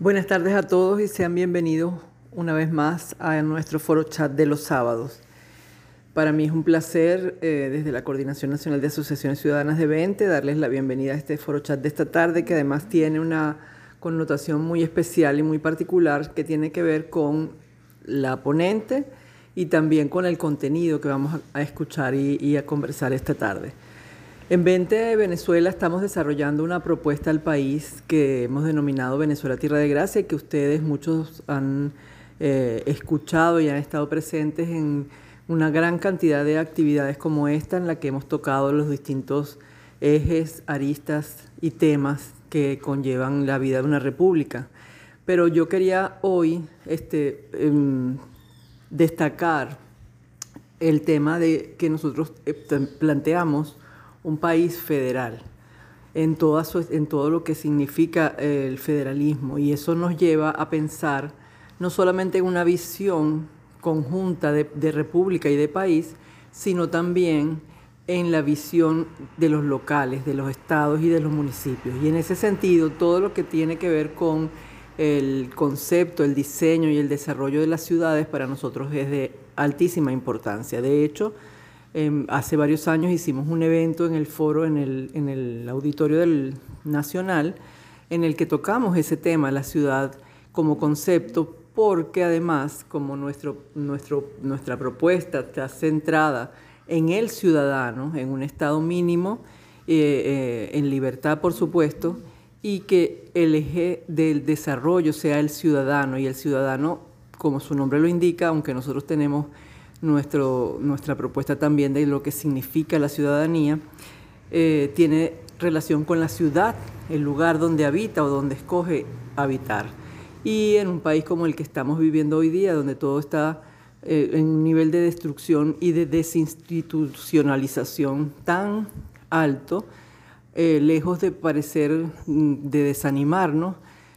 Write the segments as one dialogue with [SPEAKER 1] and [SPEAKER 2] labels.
[SPEAKER 1] Buenas tardes a todos y sean bienvenidos una vez más a nuestro foro chat de los sábados. Para mí es un placer, eh, desde la Coordinación Nacional de Asociaciones Ciudadanas de 20, darles la bienvenida a este foro chat de esta tarde, que además tiene una connotación muy especial y muy particular que tiene que ver con la ponente y también con el contenido que vamos a, escuchar y, a conversar esta tarde. En 20 Venezuela estamos desarrollando una propuesta al país que hemos denominado Venezuela Tierra de Gracia, que ustedes muchos han eh, escuchado y han estado presentes en una gran cantidad de actividades como esta en la que hemos tocado los distintos ejes, aristas y temas que conllevan la vida de una república. Pero yo quería hoy este, em, destacar el tema de que nosotros eh, planteamos un país federal en, en todo lo que significa el federalismo y eso nos lleva a pensar no solamente en una visión conjunta de, de república y de país, sino también en la visión de los locales, de los estados y de los municipios. Y en ese sentido, todo lo que tiene que ver con el concepto, el diseño y el desarrollo de las ciudades para nosotros es de altísima importancia. De hecho, em, hace varios años hicimos un evento en el foro, en el, auditorio del Nacional, en el que tocamos ese tema, la ciudad como concepto, porque además, como nuestro, nuestra propuesta está centrada en el ciudadano, en un estado mínimo, eh, eh, en libertad, por supuesto, y que el eje del desarrollo sea el ciudadano, y el ciudadano, como su nombre lo indica, aunque nosotros tenemos nuestro, nuestra propuesta también de lo que significa la ciudadanía, eh, tiene relación con la ciudad, el lugar donde habita o donde escoge habitar. Y en un país como el que estamos viviendo hoy día, donde todo está eh, en un nivel de destrucción y de desinstitucionalización tan alto, eh, lejos de parecer mm, de desanimarnos,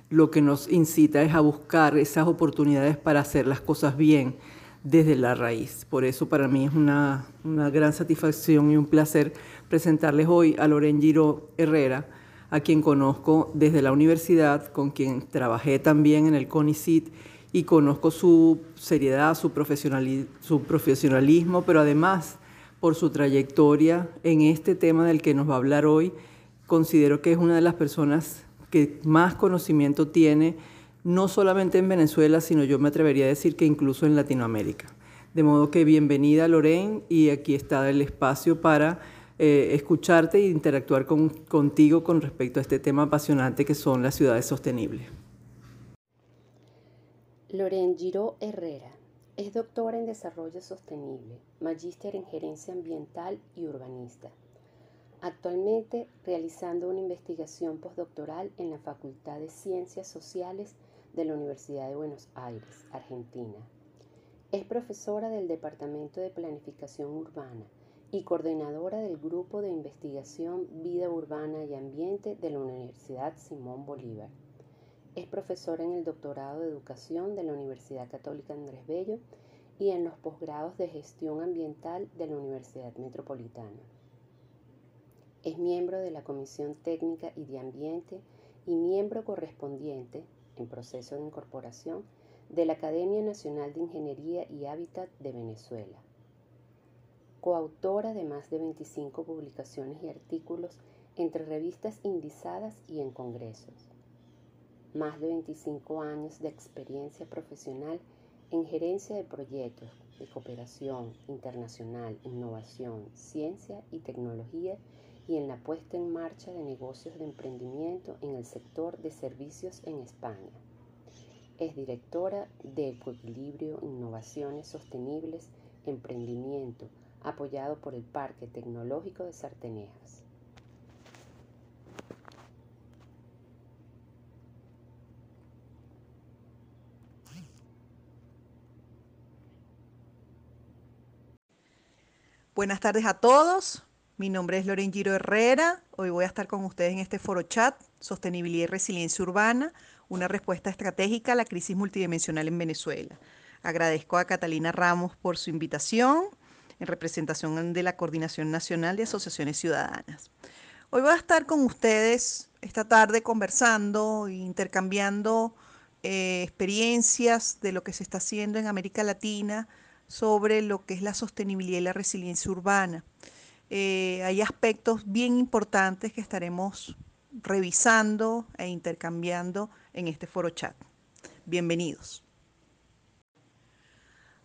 [SPEAKER 1] lo que nos incita es a buscar esas oportunidades para hacer las cosas bien desde la raíz. Por eso para mí es una, una gran satisfacción y un placer presentarles hoy a Loren Giro Herrera, a quien conozco desde la universidad, con quien trabajé también en el CONICIT y conozco su seriedad, su, su profesionalismo, pero además por su trayectoria en este tema del que nos va a hablar hoy, considero que es una de las personas que más conocimiento tiene, no solamente en Venezuela, sino yo me atrevería a decir que incluso en Latinoamérica. De modo que bienvenida Lorén y aquí está el espacio para eh, escucharte e interactuar contigo con respecto a este tema apasionante que son las ciudades sostenibles.
[SPEAKER 2] Loren Giro Herrera es doctora en Desarrollo Sostenible, magíster en Gerencia Ambiental y Urbanista. Actualmente realizando una investigación postdoctoral en la Facultad de Ciencias Sociales de la Universidad de Buenos Aires, Argentina. Es profesora del Departamento de Planificación Urbana y coordinadora del Grupo de Investigación Vida Urbana y Ambiente de la Universidad Simón Bolívar. Es profesora en el doctorado de Educación de la Universidad Católica Andrés Bello y en los posgrados de Gestión Ambiental de la Universidad Metropolitana. Es miembro de la Comisión Técnica y de Ambiente y miembro correspondiente, en proceso de incorporación, de la Academia Nacional de Ingeniería y Hábitat de Venezuela. Coautora de más de 25 publicaciones y artículos entre revistas indizadas y en congresos más de 25 años de experiencia profesional en gerencia de proyectos de cooperación internacional, innovación, ciencia y tecnología y en la puesta en marcha de negocios de emprendimiento en el sector de servicios en España. Es directora de Equilibrio Innovaciones Sostenibles, Emprendimiento, apoyado por el Parque Tecnológico de Sartenejas.
[SPEAKER 3] Buenas tardes a todos. Mi nombre es Loren Giro Herrera. Hoy voy a estar con ustedes en este foro chat, Sostenibilidad y Resiliencia Urbana, una respuesta estratégica a la crisis multidimensional en Venezuela. Agradezco a Catalina Ramos por su invitación en representación de la Coordinación Nacional de Asociaciones Ciudadanas. Hoy voy a estar con ustedes esta tarde conversando e intercambiando eh, experiencias de lo que se está haciendo en América Latina sobre lo que es la sostenibilidad y la resiliencia urbana. Eh, hay aspectos bien importantes que estaremos revisando e intercambiando en este foro chat. Bienvenidos.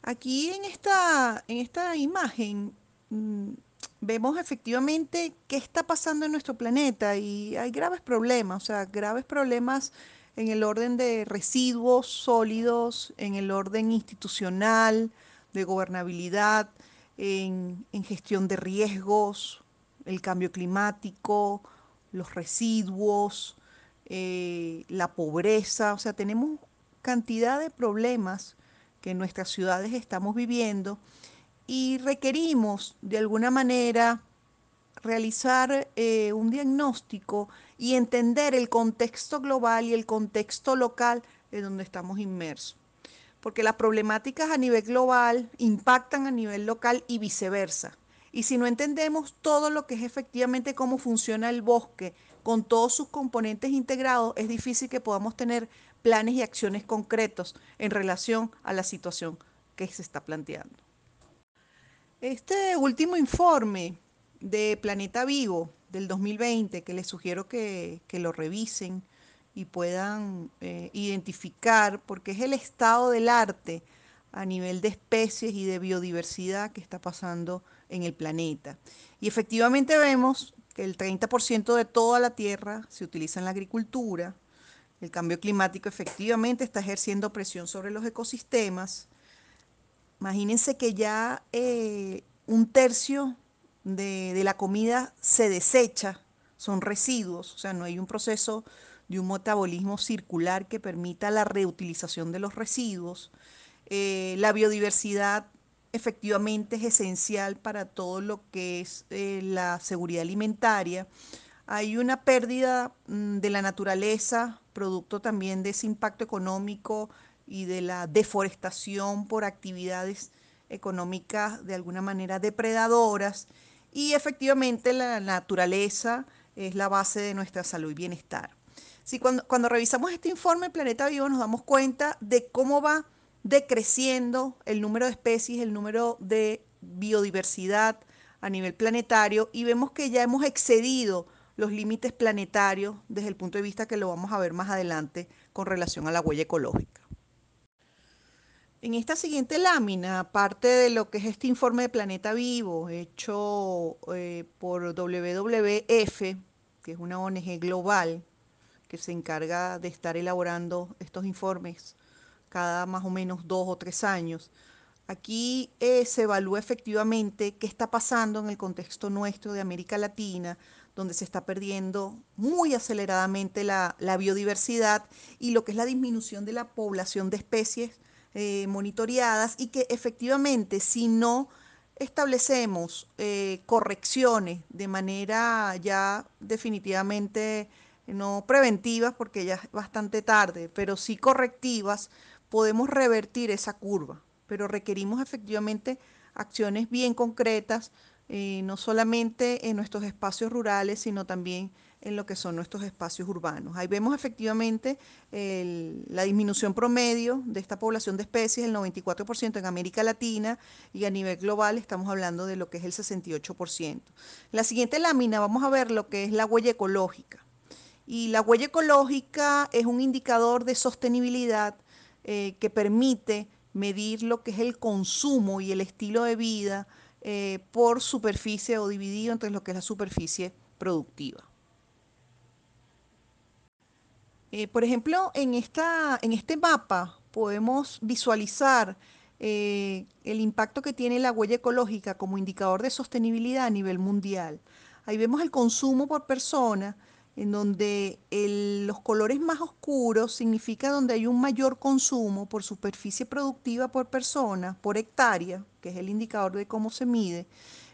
[SPEAKER 3] Aquí en esta, en esta imagen mm, vemos efectivamente qué está pasando en nuestro planeta y hay graves problemas, o sea, graves problemas en el orden de residuos sólidos, en el orden institucional, de gobernabilidad, en, gestión de riesgos, el cambio climático, los residuos, eh, la pobreza, o sea, tenemos cantidad de problemas que en nuestras ciudades estamos viviendo y requerimos de alguna manera realizar eh, un diagnóstico y entender el contexto global y el contexto local en donde estamos inmersos. Porque las problemáticas a nivel global impactan a nivel local y viceversa. Y si no entendemos todo lo que es efectivamente cómo funciona el bosque con todos sus componentes integrados, es difícil que podamos tener planes y acciones concretos en relación a la situación que se está planteando. Este último informe de Planeta Vivo del 2020, que les sugiero que, lo revisen y puedan eh, identificar, porque es el estado del arte a nivel de especies y de biodiversidad que está pasando en el planeta. Y efectivamente vemos que el 30% de toda la Tierra se utiliza en la agricultura, el cambio climático efectivamente está ejerciendo presión sobre los ecosistemas. Imagínense que ya eh, un tercio de, la comida se desecha, son residuos, o sea, no hay un proceso de un metabolismo circular que permita la reutilización de los residuos. Eh, la biodiversidad efectivamente es esencial para todo lo que es eh, la seguridad alimentaria. Hay una pérdida mm, de la naturaleza, producto también de ese impacto económico y de la deforestación por actividades económicas de alguna manera depredadoras y efectivamente la naturaleza es la base de nuestra salud y bienestar. Si cuando, revisamos este informe Planeta Vivo nos damos cuenta de cómo va decreciendo el número de especies, el número de biodiversidad a nivel planetario y vemos que ya hemos excedido los límites planetarios desde el punto de vista que lo vamos a ver más adelante con relación a la huella ecológica. En esta siguiente lámina, parte de lo que es este informe de Planeta Vivo, hecho eh, por WWF, que es una ONG global que se encarga de estar elaborando estos informes cada más o menos dos o tres años, aquí eh, se evalúa efectivamente qué está pasando en el contexto nuestro de América Latina, donde se está perdiendo muy aceleradamente la biodiversidad y lo que es la disminución de la población de especies eh, monitoreadas y que efectivamente si no establecemos eh, correcciones de manera ya definitivamente no preventivas porque ya es bastante tarde, pero sí correctivas, podemos revertir esa curva, pero requerimos efectivamente acciones bien concretas, eh, no solamente en nuestros espacios rurales, sino también en lo que son nuestros espacios urbanos. Ahí vemos efectivamente la disminución promedio de esta población de especies, el 94% en América Latina y a nivel global estamos hablando de lo que es el 68%. la siguiente lámina vamos a ver lo que es la huella ecológica. Y la huella ecológica es un indicador de sostenibilidad eh, que permite medir lo que es el consumo y el estilo de vida eh, por superficie o dividido entre lo que es la superficie productiva. Eh, por ejemplo, en, esta, en este mapa podemos visualizar el impacto que tiene la huella ecológica como indicador de sostenibilidad a nivel mundial. Ahí vemos el consumo por persona, en donde los colores más oscuros significa donde hay un mayor consumo por superficie productiva por persona, por hectárea, que es el indicador de cómo se mide.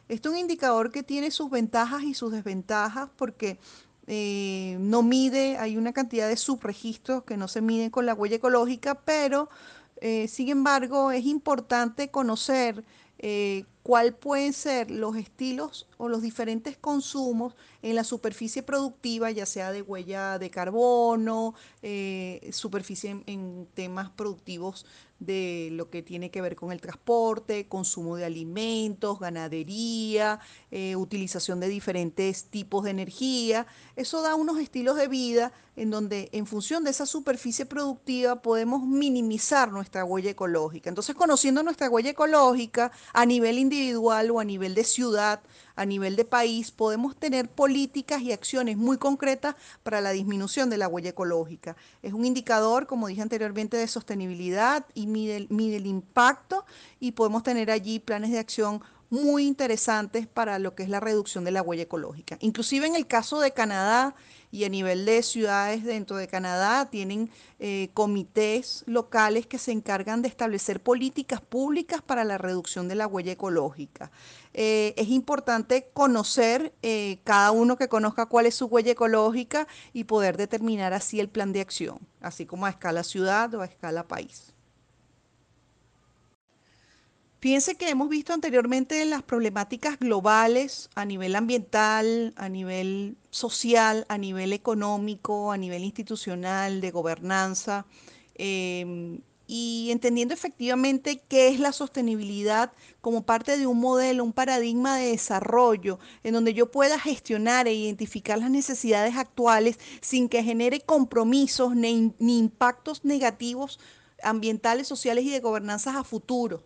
[SPEAKER 3] Esto es un indicador que tiene sus ventajas y sus desventajas porque eh, no mide, hay una cantidad de subregistros que no se miden con la huella ecológica, pero eh, sin embargo es importante conocer eh, cuál pueden ser los estilos o los diferentes consumos en la superficie productiva, ya sea de huella de carbono, eh, superficie en, temas productivos de lo que tiene que ver con el transporte, consumo de alimentos, ganadería, eh, utilización de diferentes tipos de energía. Eso da unos estilos de vida en donde en función de esa superficie productiva podemos minimizar nuestra huella ecológica. Entonces, conociendo nuestra huella ecológica a nivel individual o a nivel de ciudad, a nivel de país, podemos tener políticas y acciones muy concretas para la disminución de la huella ecológica. Es un indicador, como dije anteriormente, de sostenibilidad y mide, el impacto y podemos tener allí planes de acción muy interesantes para lo que es la reducción de la huella ecológica. Inclusive en el caso de Canadá y a nivel de ciudades dentro de Canadá tienen eh, comités locales que se encargan de establecer políticas públicas para la reducción de la huella ecológica. Eh, es importante conocer, eh, cada uno que conozca cuál es su huella ecológica y poder determinar así el plan de acción, así como a escala ciudad o a escala país. Fíjense que hemos visto anteriormente las problemáticas globales a nivel ambiental, a nivel social, a nivel económico, a nivel institucional, de gobernanza, em, y entendiendo efectivamente qué es la sostenibilidad como parte de un modelo, un paradigma de desarrollo, en donde yo pueda gestionar e identificar las necesidades actuales sin que genere compromisos ni, ni impactos negativos ambientales, sociales y de gobernanzas a futuro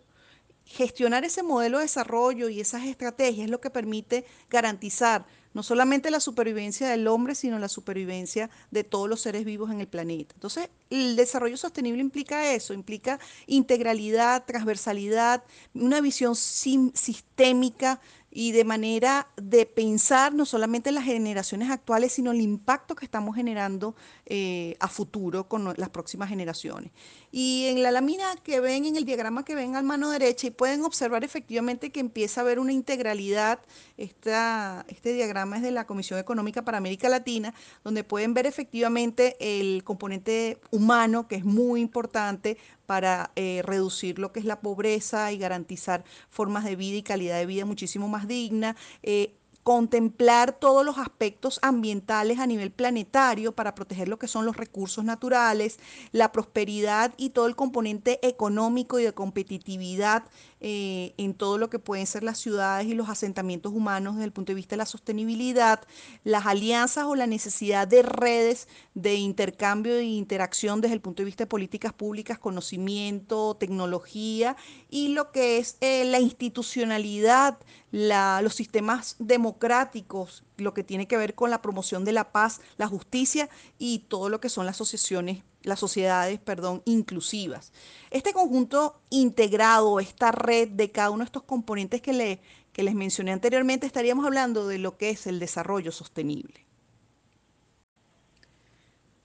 [SPEAKER 3] gestionar ese modelo de desarrollo y esas estrategias es lo que permite garantizar no solamente la supervivencia del hombre, sino la supervivencia de todos los seres vivos en el planeta. Entonces, el desarrollo sostenible implica eso, implica integralidad, transversalidad, una visión sistémica y de manera de pensar no solamente en las generaciones actuales, sino el impacto que estamos generando eh, a futuro con las próximas generaciones. Y en la lámina que ven, en el diagrama que ven a mano derecha, y pueden observar efectivamente que empieza a haber una integralidad. Esta, este diagrama es de la Comisión Económica para América Latina, donde pueden ver efectivamente el componente humano, que es muy importante para eh, reducir lo que es la pobreza y garantizar formas de vida y calidad de vida muchísimo más digna. Eh, contemplar todos los aspectos ambientales a nivel planetario para proteger lo que son los recursos naturales, la prosperidad y todo el componente económico y de competitividad eh, en todo lo que pueden ser las ciudades y los asentamientos humanos desde el punto de vista de la sostenibilidad, las alianzas o la necesidad de redes de intercambio e interacción desde el punto de vista de políticas públicas, conocimiento, tecnología y lo que es eh, la institucionalidad, los sistemas democráticos, lo que tiene que ver con la promoción de la paz, la justicia y todo lo que son las asociaciones las sociedades, perdón, inclusivas. Este conjunto integrado, esta red de cada uno de estos componentes que, que les mencioné anteriormente, estaríamos hablando de lo que es el desarrollo sostenible.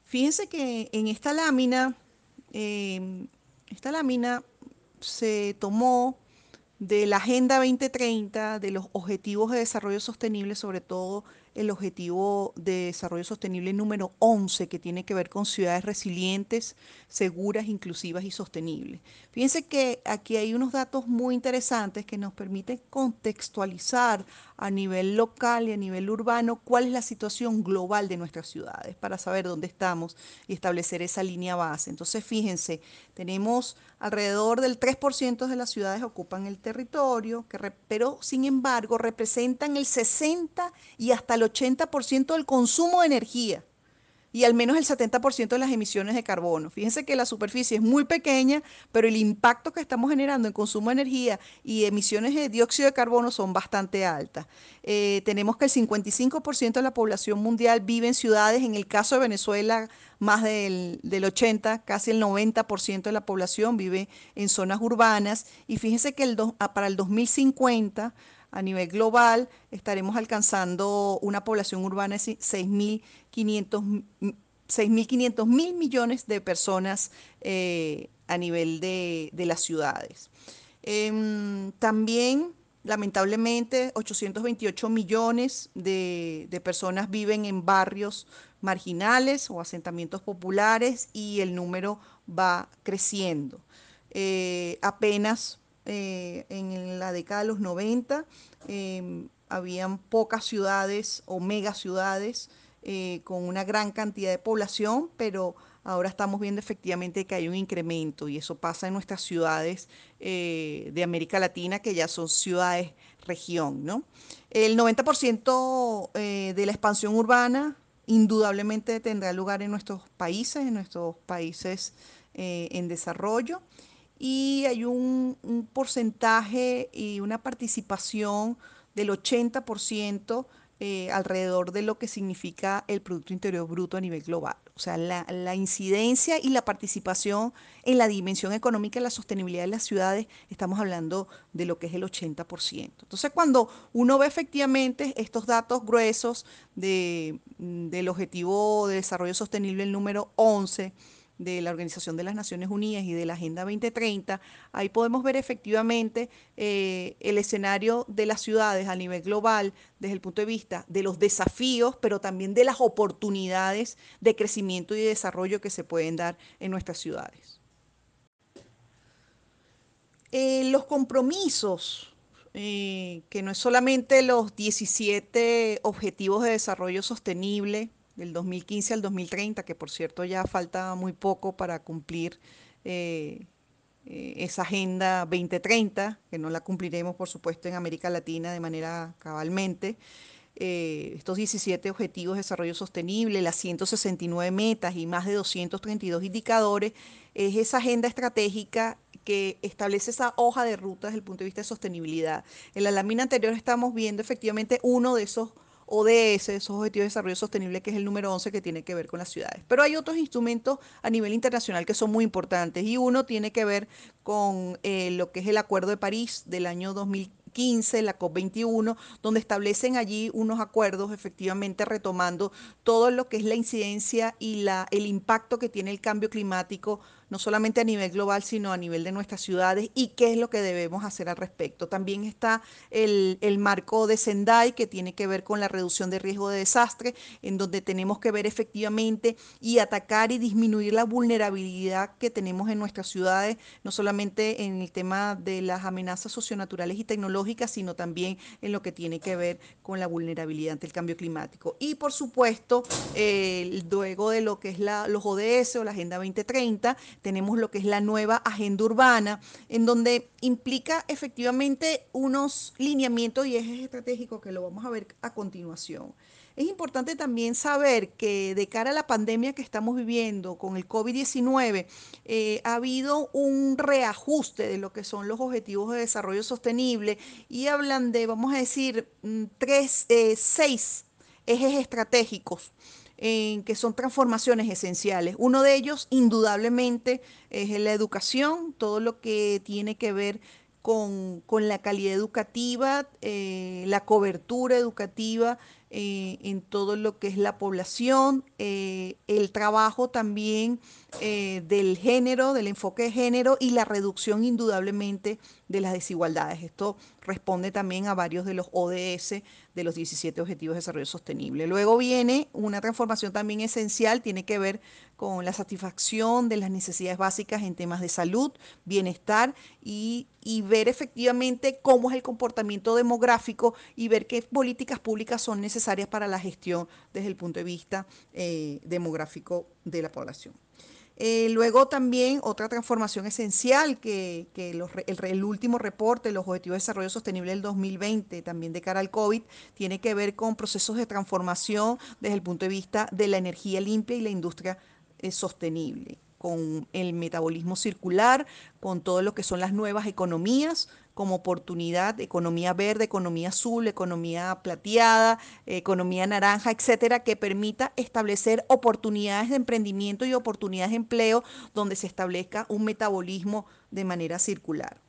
[SPEAKER 3] Fíjense que en esta lámina, em, esta lámina se tomó de la Agenda 2030, de los Objetivos de Desarrollo Sostenible, sobre todo el objetivo de desarrollo sostenible número 11, que tiene que ver con ciudades resilientes, seguras, inclusivas y sostenibles. Fíjense que aquí hay unos datos muy interesantes que nos permiten contextualizar a nivel local y a nivel urbano cuál es la situación global de nuestras ciudades para saber dónde estamos y establecer esa línea base. Entonces, fíjense, tenemos alrededor del 3% de las ciudades ocupan el territorio, pero sin embargo representan el 60 y hasta el 80% del consumo de energía y al menos el 70% de las emisiones de carbono. Fíjense que la superficie es muy pequeña, pero el impacto que estamos generando en consumo de energía y emisiones de dióxido de carbono son bastante altas. Eh, tenemos que el 55% de la población mundial vive en ciudades, en el caso de Venezuela más del, 80, casi el 90% de la población vive en zonas urbanas y fíjense que el ah, para el 2050 a nivel global estaremos alcanzando una población urbana de 6.500 mil millones de personas eh, a nivel de, las ciudades. Em, también, lamentablemente, 828 millones de, personas viven en barrios marginales o asentamientos populares y el número va creciendo. Eh, apenas eh, en la década de los 90, em, habían pocas ciudades o megaciudades eh, con una gran cantidad de población, pero ahora estamos viendo efectivamente que hay un incremento y eso pasa en nuestras ciudades eh, de América Latina, que ya son ciudades región, ¿no? El 90% eh, de la expansión urbana indudablemente tendrá lugar en nuestros países, en nuestros países en desarrollo, y hay un, porcentaje y una participación del 80% eh, alrededor de lo que significa el Producto Interior Bruto a nivel global. O sea, la, incidencia y la participación en la dimensión económica y la sostenibilidad de las ciudades, estamos hablando de lo que es el 80%. Entonces, cuando uno ve efectivamente estos datos gruesos de, del Objetivo de Desarrollo Sostenible, número 11, de la Organización de las Naciones Unidas y de la Agenda 2030, ahí podemos ver efectivamente eh, el escenario de las ciudades a nivel global desde el punto de vista de los desafíos, pero también de las oportunidades de crecimiento y desarrollo que se pueden dar en nuestras ciudades. Eh, los compromisos, eh, que no es solamente los 17 objetivos de desarrollo sostenible, del 2015 al 2030, que por cierto ya falta muy poco para cumplir eh, eh, esa Agenda 2030, que no la cumpliremos por supuesto en América Latina de manera cabalmente. Eh, estos 17 objetivos de desarrollo sostenible, las 169 metas y más de 232 indicadores, es esa agenda estratégica que establece esa hoja de ruta desde el punto de vista de sostenibilidad. En la lámina anterior estamos viendo efectivamente uno de esos ODS, esos Objetivos de Desarrollo Sostenible, que es el número 11 que tiene que ver con las ciudades. Pero hay otros instrumentos a nivel internacional que son muy importantes y uno tiene que ver con eh, lo que es el Acuerdo de París del año 2015, la COP21, donde establecen allí unos acuerdos efectivamente retomando todo lo que es la incidencia y la, el impacto que tiene el cambio climático no solamente a nivel global, sino a nivel de nuestras ciudades y qué es lo que debemos hacer al respecto. También está el, marco de Sendai, que tiene que ver con la reducción de riesgo de desastre, en donde tenemos que ver efectivamente y atacar y disminuir la vulnerabilidad que tenemos en nuestras ciudades, no solamente en el tema de las amenazas socionaturales y tecnológicas, sino también en lo que tiene que ver con la vulnerabilidad ante el cambio climático. Y por supuesto, eh, luego de lo que es la, los ODS o la Agenda 2030, tenemos lo que es la nueva agenda urbana, en donde implica efectivamente unos lineamientos y ejes estratégicos que lo vamos a ver a continuación. Es importante también saber que de cara a la pandemia que estamos viviendo con el COVID-19, eh, ha habido un reajuste de lo que son los objetivos de desarrollo sostenible y hablan de, vamos a decir, mm, tres, eh, seis ejes estratégicos en que son transformaciones esenciales. Uno de ellos, indudablemente, es la educación, todo lo que tiene que ver con, la calidad educativa, eh, la cobertura educativa eh, en todo lo que es la población, eh, el trabajo también del género, del enfoque de género y la reducción indudablemente de las desigualdades. Esto responde también a varios de los ODS de los 17 Objetivos de Desarrollo Sostenible. Luego viene una transformación también esencial, tiene que ver con la satisfacción de las necesidades básicas en temas de salud, bienestar y, ver efectivamente cómo es el comportamiento demográfico y ver qué políticas públicas son necesarias para la gestión desde el punto de vista eh, demográfico de la población. Eh, luego también otra transformación esencial que, el, último reporte, los Objetivos de Desarrollo Sostenible del 2020, también de cara al COVID, tiene que ver con procesos de transformación desde el punto de vista de la energía limpia y la industria sostenible con el metabolismo circular, con todo lo que son las nuevas economías, como oportunidad, economía verde, economía azul, economía plateada, economía naranja, etcétera, que permita establecer oportunidades de emprendimiento y oportunidades de empleo donde se establezca un metabolismo de manera circular.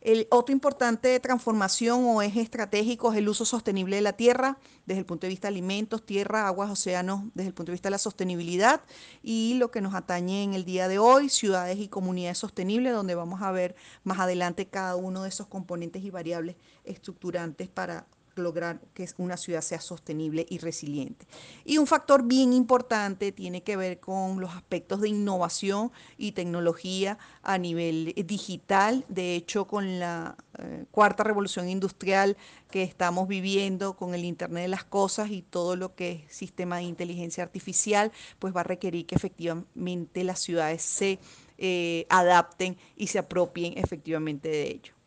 [SPEAKER 3] El otro importante transformación o eje estratégico es el uso sostenible de la tierra, desde el punto de vista de alimentos, tierra, aguas, océanos, desde el punto de vista de la sostenibilidad. Y lo que nos atañe en el día de hoy, ciudades y comunidades sostenibles, donde vamos a ver más adelante cada uno de esos componentes y variables estructurantes para lograr que una ciudad sea sostenible y resiliente. Y un factor bien importante tiene que ver con los aspectos de innovación y tecnología a nivel digital. De hecho, con la eh, cuarta revolución industrial que estamos viviendo, con el Internet de las Cosas y todo lo que es sistema de inteligencia artificial, pues va a requerir que efectivamente las ciudades se eh, adapten y se apropien efectivamente de ello.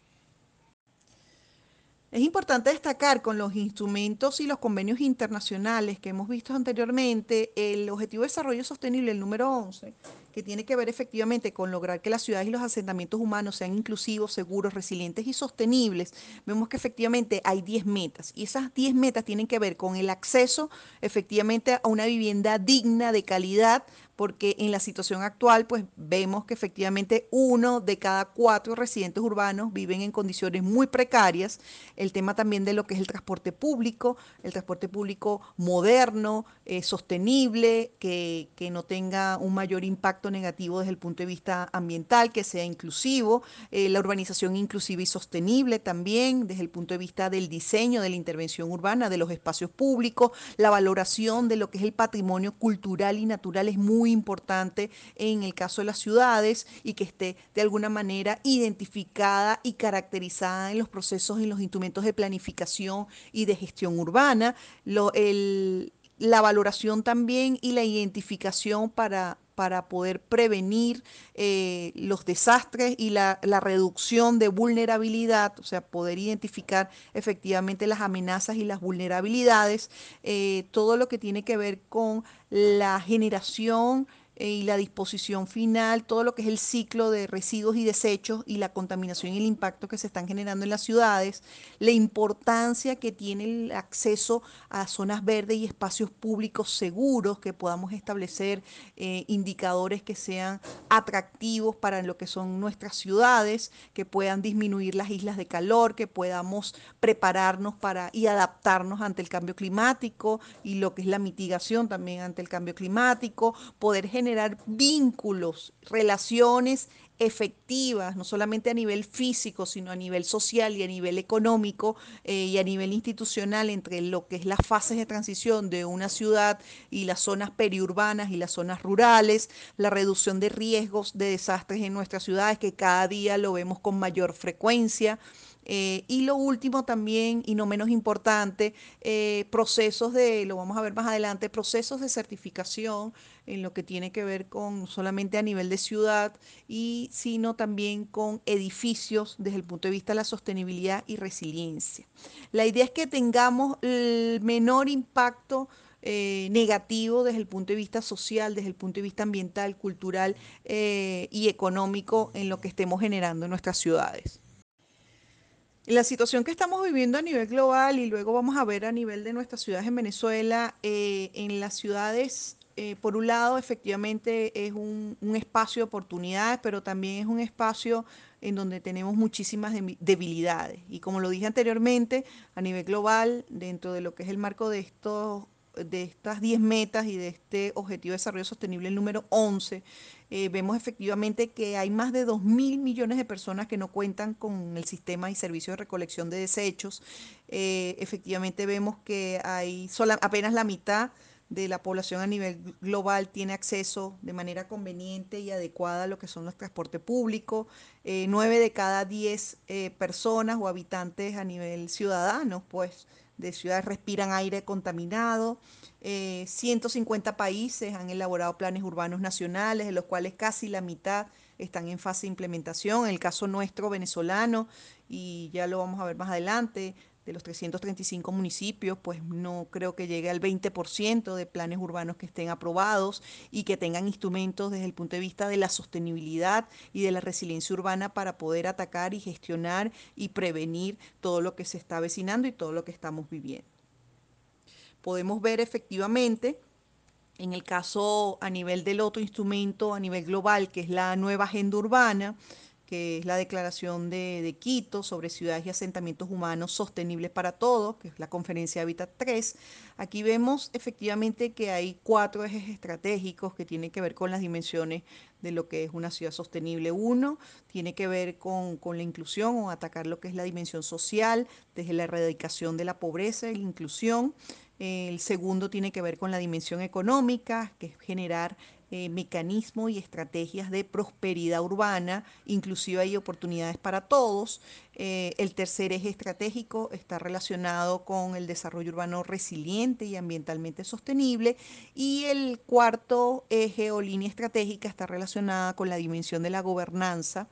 [SPEAKER 3] Es importante destacar con los instrumentos y los convenios internacionales que hemos visto anteriormente, el Objetivo de Desarrollo Sostenible, el número 11, que tiene que ver efectivamente con lograr que las ciudades y los asentamientos humanos sean inclusivos, seguros, resilientes y sostenibles, vemos que efectivamente hay 10 metas y esas 10 metas tienen que ver con el acceso efectivamente a una vivienda digna, de calidad, porque en la situación actual pues vemos que efectivamente uno de cada cuatro residentes urbanos viven en condiciones muy precarias. El tema también de lo que es el transporte público, el transporte público moderno, eh, sostenible, que, que, no tenga un mayor impacto negativo desde el punto de vista ambiental, que sea inclusivo, eh, la urbanización inclusiva y sostenible también desde el punto de vista del diseño, de la intervención urbana, de los espacios públicos, la valoración de lo que es el patrimonio cultural y natural es muy muy importante en el caso de las ciudades y que esté de alguna manera identificada y caracterizada en los procesos y los instrumentos de planificación y de gestión urbana. la valoración también y la identificación para, para poder prevenir eh, los desastres y la, reducción de vulnerabilidad, o sea, poder identificar efectivamente las amenazas y las vulnerabilidades, eh, todo lo que tiene que ver con la generación y la disposición final, todo lo que es el ciclo de residuos y desechos y la contaminación y el impacto que se están generando en las ciudades, la importancia que tiene el acceso a zonas verdes y espacios públicos seguros, que podamos establecer eh, indicadores que sean atractivos para lo que son nuestras ciudades, que puedan disminuir las islas de calor, que podamos prepararnos para y adaptarnos ante el cambio climático y lo que es la mitigación también ante el cambio climático, poder generar generar vínculos, relaciones efectivas, no solamente a nivel físico, sino a nivel social y a nivel económico eh, y a nivel institucional entre lo que es las fases de transición de una ciudad y las zonas periurbanas y las zonas rurales, la reducción de riesgos de desastres en nuestras ciudades que cada día lo vemos con mayor frecuencia. Eh, y lo último también, y no menos importante, eh, procesos de, lo vamos a ver más adelante, procesos de certificación en lo que tiene que ver con solamente a nivel de ciudad, y sino también con edificios desde el punto de vista de la sostenibilidad y resiliencia. La idea es que tengamos el menor impacto eh, negativo desde el punto de vista social, desde el punto de vista ambiental, cultural y económico en lo que estemos generando en nuestras ciudades. La situación que estamos viviendo a nivel global y luego vamos a ver a nivel de nuestras ciudades en Venezuela, eh, en las ciudades, eh, por un lado, efectivamente es un, espacio de oportunidades, pero también es un espacio en donde tenemos muchísimas debilidades. Y como lo dije anteriormente, a nivel global, dentro de lo que es el marco de estos de estas 10 metas y de este objetivo de desarrollo sostenible, número 11, eh, vemos efectivamente que hay más de 2 mil millones de personas que no cuentan con el sistema y servicio de recolección de desechos. Eh, efectivamente vemos que hay apenas la mitad de la población a nivel global tiene acceso de manera conveniente y adecuada a lo que son los transportes públicos. Eh, 9 de cada 10 eh, personas o habitantes a nivel ciudadano, pues de ciudades respiran aire contaminado. 150 eh, países han elaborado planes urbanos nacionales, de los cuales casi la mitad están en fase de implementación. En el caso nuestro venezolano, y ya lo vamos a ver más adelante, de los 335 municipios, pues no creo que llegue al 20% de planes urbanos que estén aprobados y que tengan instrumentos desde el punto de vista de la sostenibilidad y de la resiliencia urbana para poder atacar y gestionar y prevenir todo lo que se está avecinando y todo lo que estamos viviendo. Podemos ver efectivamente en el caso a nivel del otro instrumento, a nivel global, que es la nueva agenda urbana, que es la Declaración de, de, Quito sobre ciudades y asentamientos humanos sostenibles para todos, que es la Conferencia Habitat 3. Aquí vemos efectivamente que hay cuatro ejes estratégicos que tienen que ver con las dimensiones de lo que es una ciudad sostenible. Uno tiene que ver con, con la inclusión o atacar lo que es la dimensión social, desde la erradicación de la pobreza y la inclusión. El segundo tiene que ver con la dimensión económica, que es generar eh, mecanismos y estrategias de prosperidad urbana, inclusive hay oportunidades para todos. Eh, el tercer eje estratégico está relacionado con el desarrollo urbano resiliente y ambientalmente sostenible. Y el cuarto eje o línea estratégica está relacionada con la dimensión de la gobernanza.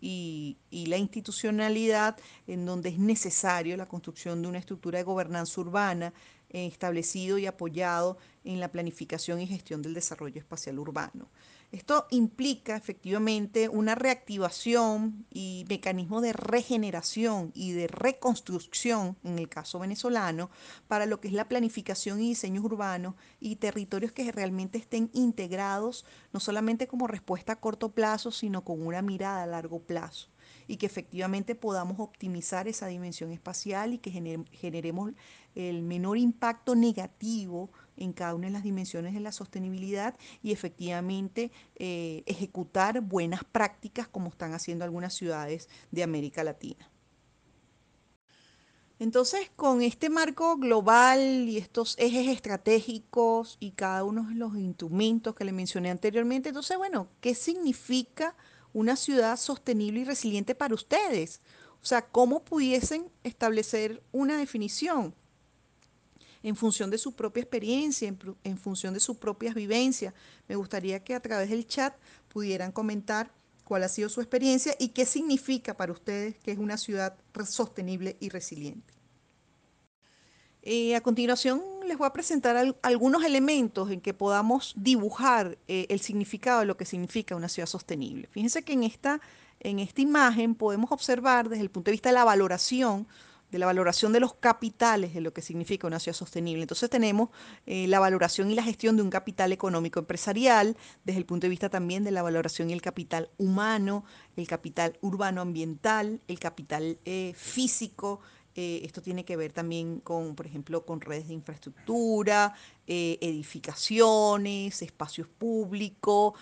[SPEAKER 3] Y, y, la institucionalidad, en donde es necesario la construcción de una estructura de gobernanza urbana establecido y apoyado en la planificación y gestión del desarrollo espacial urbano. Esto implica efectivamente una reactivación y mecanismo de regeneración y de reconstrucción, en el caso venezolano, para lo que es la planificación y diseños urbanos y territorios que realmente estén integrados, no solamente como respuesta a corto plazo, sino con una mirada a largo plazo y que efectivamente podamos optimizar esa dimensión espacial y que generemos el menor impacto negativo en cada una de las dimensiones de la sostenibilidad y efectivamente eh, ejecutar buenas prácticas como están haciendo algunas ciudades de América Latina. Entonces, con este marco global y estos ejes estratégicos y cada uno de los instrumentos que le mencioné anteriormente, entonces, bueno, ¿qué significa una ciudad sostenible y resiliente para ustedes? O sea, ¿cómo pudiesen establecer una definición? En función de su propia experiencia, en, función de sus propias vivencias. Me gustaría que a través del chat pudieran comentar cuál ha sido su experiencia y qué significa para ustedes que es una ciudad sostenible y resiliente. Eh, a continuación les voy a presentar al, algunos elementos en que podamos dibujar eh, el significado de lo que significa una ciudad sostenible. Fíjense que en esta, en esta imagen podemos observar desde el punto de vista de la valoración de la valoración de los capitales de lo que significa una ciudad sostenible. Entonces tenemos eh, la valoración y la gestión de un capital económico empresarial, desde el punto de vista también de la valoración y el capital humano, el capital urbano ambiental, el capital eh, físico, eh, esto tiene que ver también con, por ejemplo, con redes de infraestructura, edificaciones, espacios públicos,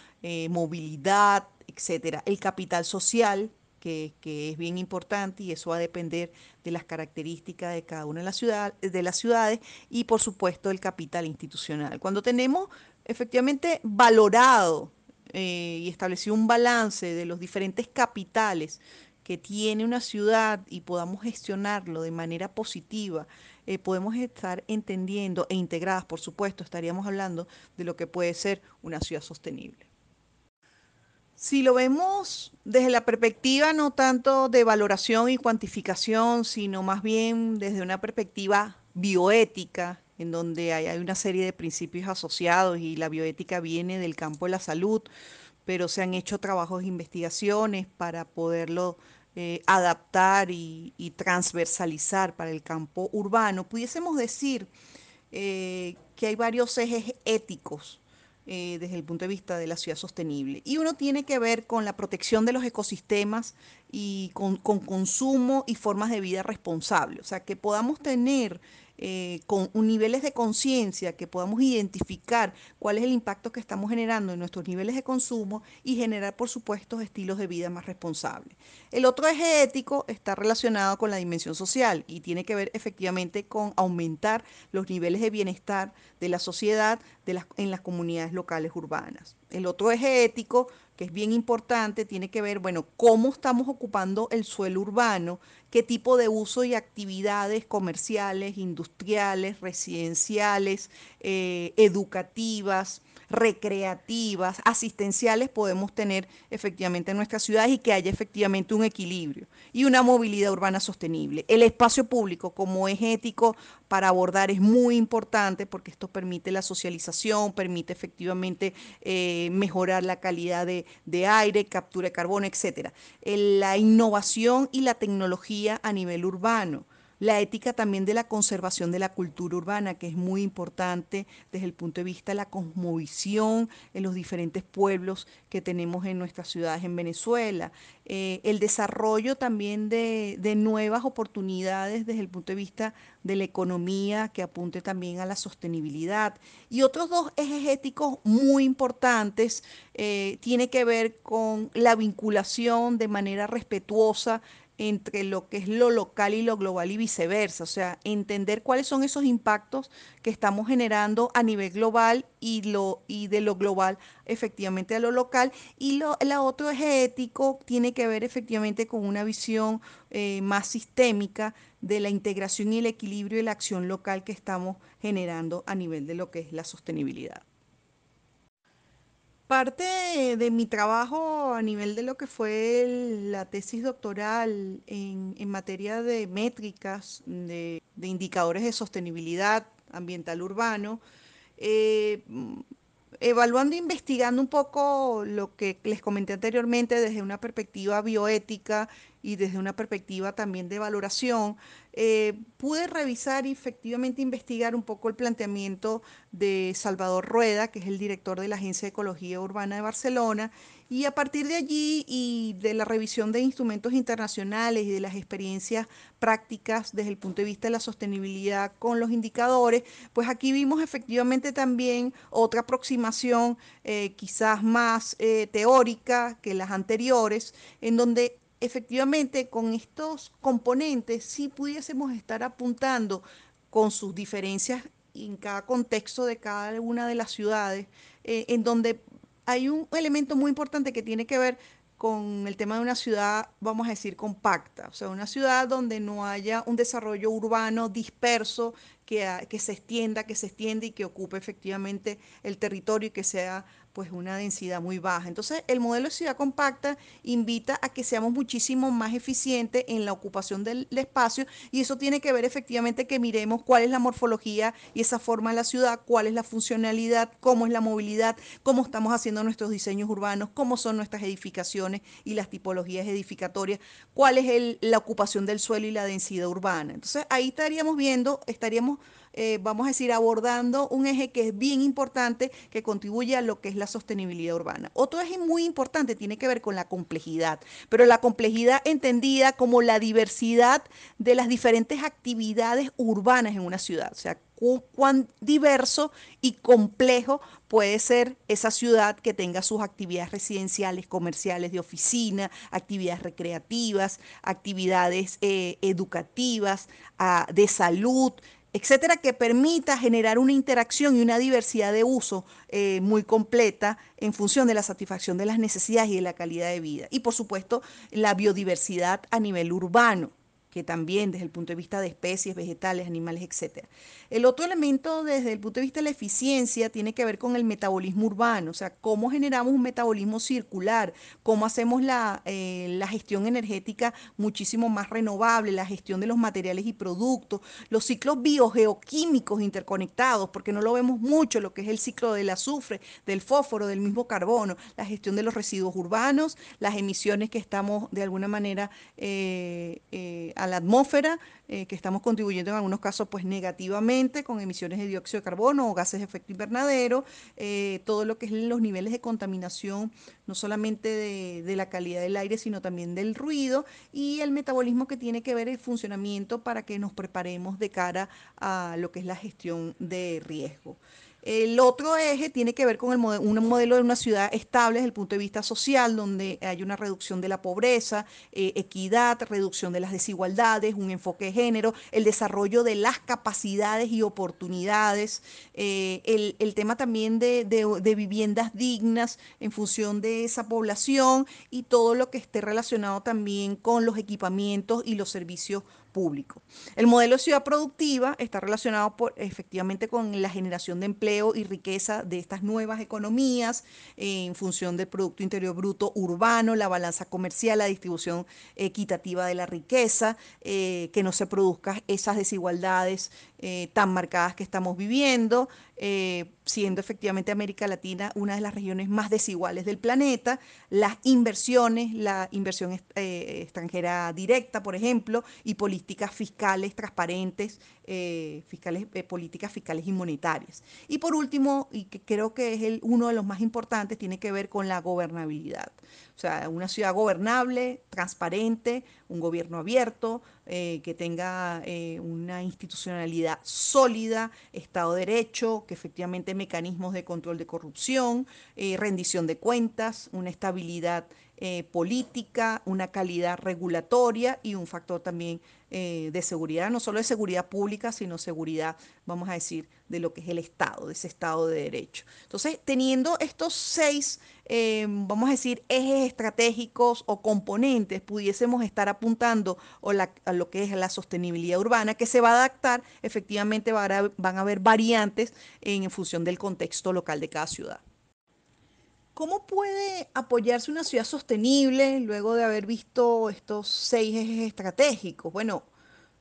[SPEAKER 3] movilidad, etcétera. El capital social, que, es bien importante y eso va a depender de las características de cada una de las, de las ciudades y por supuesto el capital institucional. Cuando tenemos efectivamente valorado eh, y establecido un balance de los diferentes capitales que tiene una ciudad y podamos gestionarlo de manera positiva, eh, podemos estar entendiendo e integradas, por supuesto, estaríamos hablando de lo que puede ser una ciudad sostenible. Si lo vemos desde la perspectiva no tanto de valoración y cuantificación, sino más bien desde una perspectiva bioética, en donde hay, una serie de principios asociados y la bioética viene del campo de la salud, pero se han hecho trabajos de investigaciones para poderlo eh, adaptar y, transversalizar para el campo urbano, pudiésemos decir eh, que hay varios ejes éticos eh, desde el punto de vista de la ciudad sostenible. Y uno tiene que ver con la protección de los ecosistemas y con, con consumo y formas de vida responsables. O sea, que podamos tener eh, con niveles de conciencia, que podamos identificar cuál es el impacto que estamos generando en nuestros niveles de consumo y generar, por supuesto, estilos de vida más responsables. El otro eje ético está relacionado con la dimensión social y tiene que ver efectivamente con aumentar los niveles de bienestar de la sociedad de las, en las comunidades locales urbanas. El otro eje ético que es bien importante, tiene que ver, bueno, cómo estamos ocupando el suelo urbano, qué tipo de uso y actividades comerciales, industriales, residenciales, eh, educativas, recreativas, asistenciales podemos tener efectivamente en nuestras ciudades y que haya efectivamente un equilibrio y una movilidad urbana sostenible. El espacio público como eje ético para abordar es muy importante porque esto permite la socialización, permite efectivamente eh, mejorar la calidad de, de, aire, captura de carbono, etc. La innovación y la tecnología a nivel urbano la ética también de la conservación de la cultura urbana, que es muy importante desde el punto de vista de la cosmovisión en los diferentes pueblos que tenemos en nuestras ciudades en Venezuela, eh, el desarrollo también de, de, nuevas oportunidades desde el punto de vista de la economía que apunte también a la sostenibilidad. Y otros dos ejes éticos muy importantes eh, tiene que ver con la vinculación de manera respetuosa entre lo que es lo local y lo global y viceversa, o sea, entender cuáles son esos impactos que estamos generando a nivel global y, lo, y de lo global efectivamente a lo local. Y lo, la otro eje ético tiene que ver efectivamente con una visión eh, más sistémica de la integración y el equilibrio y la acción local que estamos generando a nivel de lo que es la sostenibilidad. Parte de, mi trabajo a nivel de lo que fue la tesis doctoral en, materia de métricas, de, indicadores de sostenibilidad ambiental urbano, eh, evaluando e investigando un poco lo que les comenté anteriormente desde una perspectiva bioética y desde una perspectiva también de valoración, eh, pude revisar y efectivamente investigar un poco el planteamiento de Salvador Rueda, que es el director de la Agencia de Ecología Urbana de Barcelona, y a partir de allí y de la revisión de instrumentos internacionales y de las experiencias prácticas desde el punto de vista de la sostenibilidad con los indicadores, pues aquí vimos efectivamente también otra aproximación eh, quizás más eh, teórica que las anteriores, en donde efectivamente con estos componentes sí pudiésemos estar apuntando con sus diferencias en cada contexto de cada una de las ciudades, eh, en donde hay un elemento muy importante que tiene que ver con el tema de una ciudad, vamos a decir, compacta, o sea, una ciudad donde no haya un desarrollo urbano disperso que, que se extienda, que se extienda y que ocupe efectivamente el territorio y que sea pues una densidad muy baja. Entonces, el modelo de ciudad compacta invita a que seamos muchísimo más eficientes en la ocupación del espacio y eso tiene que ver efectivamente que miremos cuál es la morfología y esa forma de la ciudad, cuál es la funcionalidad, cómo es la movilidad, cómo estamos haciendo nuestros diseños urbanos, cómo son nuestras edificaciones y las tipologías edificatorias, cuál es la ocupación del suelo y la densidad urbana. Entonces, ahí estaríamos viendo, estaríamos eh, vamos a decir, abordando un eje que es bien importante, que contribuye a lo que es la sostenibilidad urbana. Otro eje muy importante tiene que ver con la complejidad, pero la complejidad entendida como la diversidad de las diferentes actividades urbanas en una ciudad. O sea, cuán diverso y complejo puede ser esa ciudad que tenga sus actividades residenciales, comerciales, de oficina, actividades recreativas, actividades eh, educativas, ah, de salud, etcétera, que permita generar una interacción y una diversidad de uso eh, muy completa en función de la satisfacción de las necesidades y de la calidad de vida. Y por supuesto, la biodiversidad a nivel urbano que también desde el punto de vista de especies, vegetales, animales, etc. El otro elemento desde el punto de vista de la eficiencia tiene que ver con el metabolismo urbano, o sea, cómo generamos un metabolismo circular, cómo hacemos la, eh, la gestión energética muchísimo más renovable, la gestión de los materiales y productos, los ciclos biogeoquímicos interconectados, porque no lo vemos mucho, lo que es el ciclo del azufre, del fósforo, del mismo carbono, la gestión de los residuos urbanos, las emisiones que estamos de alguna manera eh, eh, a la atmósfera, eh, que estamos contribuyendo en algunos casos pues negativamente con emisiones de dióxido de carbono o gases de efecto invernadero, eh, todo lo que es los niveles de contaminación, no solamente de, de, la calidad del aire, sino también del ruido y el metabolismo que tiene que ver el funcionamiento para que nos preparemos de cara a lo que es la gestión de riesgo. El otro eje tiene que ver con el un modelo de una ciudad estable desde el punto de vista social, donde hay una reducción de la pobreza, eh, equidad, reducción de las desigualdades, un enfoque de género, el desarrollo de las capacidades y oportunidades, eh, el, tema también de, de viviendas dignas en función de esa población y todo lo que esté relacionado también con los equipamientos y los servicios público. El modelo de ciudad productiva está relacionado por, efectivamente con la generación de empleo y riqueza de estas nuevas economías eh, en función del Producto Interior Bruto urbano, la balanza comercial, la distribución equitativa de la riqueza, eh, que no se produzcan esas desigualdades eh, tan marcadas que estamos viviendo siendo efectivamente América Latina una de las regiones más desiguales del planeta, las inversiones, la inversión eh, extranjera directa, por ejemplo, y políticas fiscales transparentes, eh, fiscales, eh, políticas fiscales y monetarias. Y por último, y que creo que es el, uno de los más importantes, tiene que ver con la gobernabilidad. O sea, una ciudad gobernable, transparente, un gobierno abierto, que tenga una institucionalidad sólida, Estado de Derecho, que efectivamente mecanismos de control de corrupción, eh, rendición de cuentas, una estabilidad eh, política, una calidad regulatoria y un factor también eh, de seguridad, no solo de seguridad pública, sino seguridad, vamos a decir, de lo que es el Estado, de ese Estado de Derecho. Entonces, teniendo estos seis, vamos a decir, ejes estratégicos o componentes, pudiésemos estar apuntando a lo que es la sostenibilidad urbana, que se va a adaptar, efectivamente van a haber variantes en función del contexto local de cada ciudad. ¿Cómo puede apoyarse una ciudad sostenible luego de haber visto estos seis ejes estratégicos? Bueno,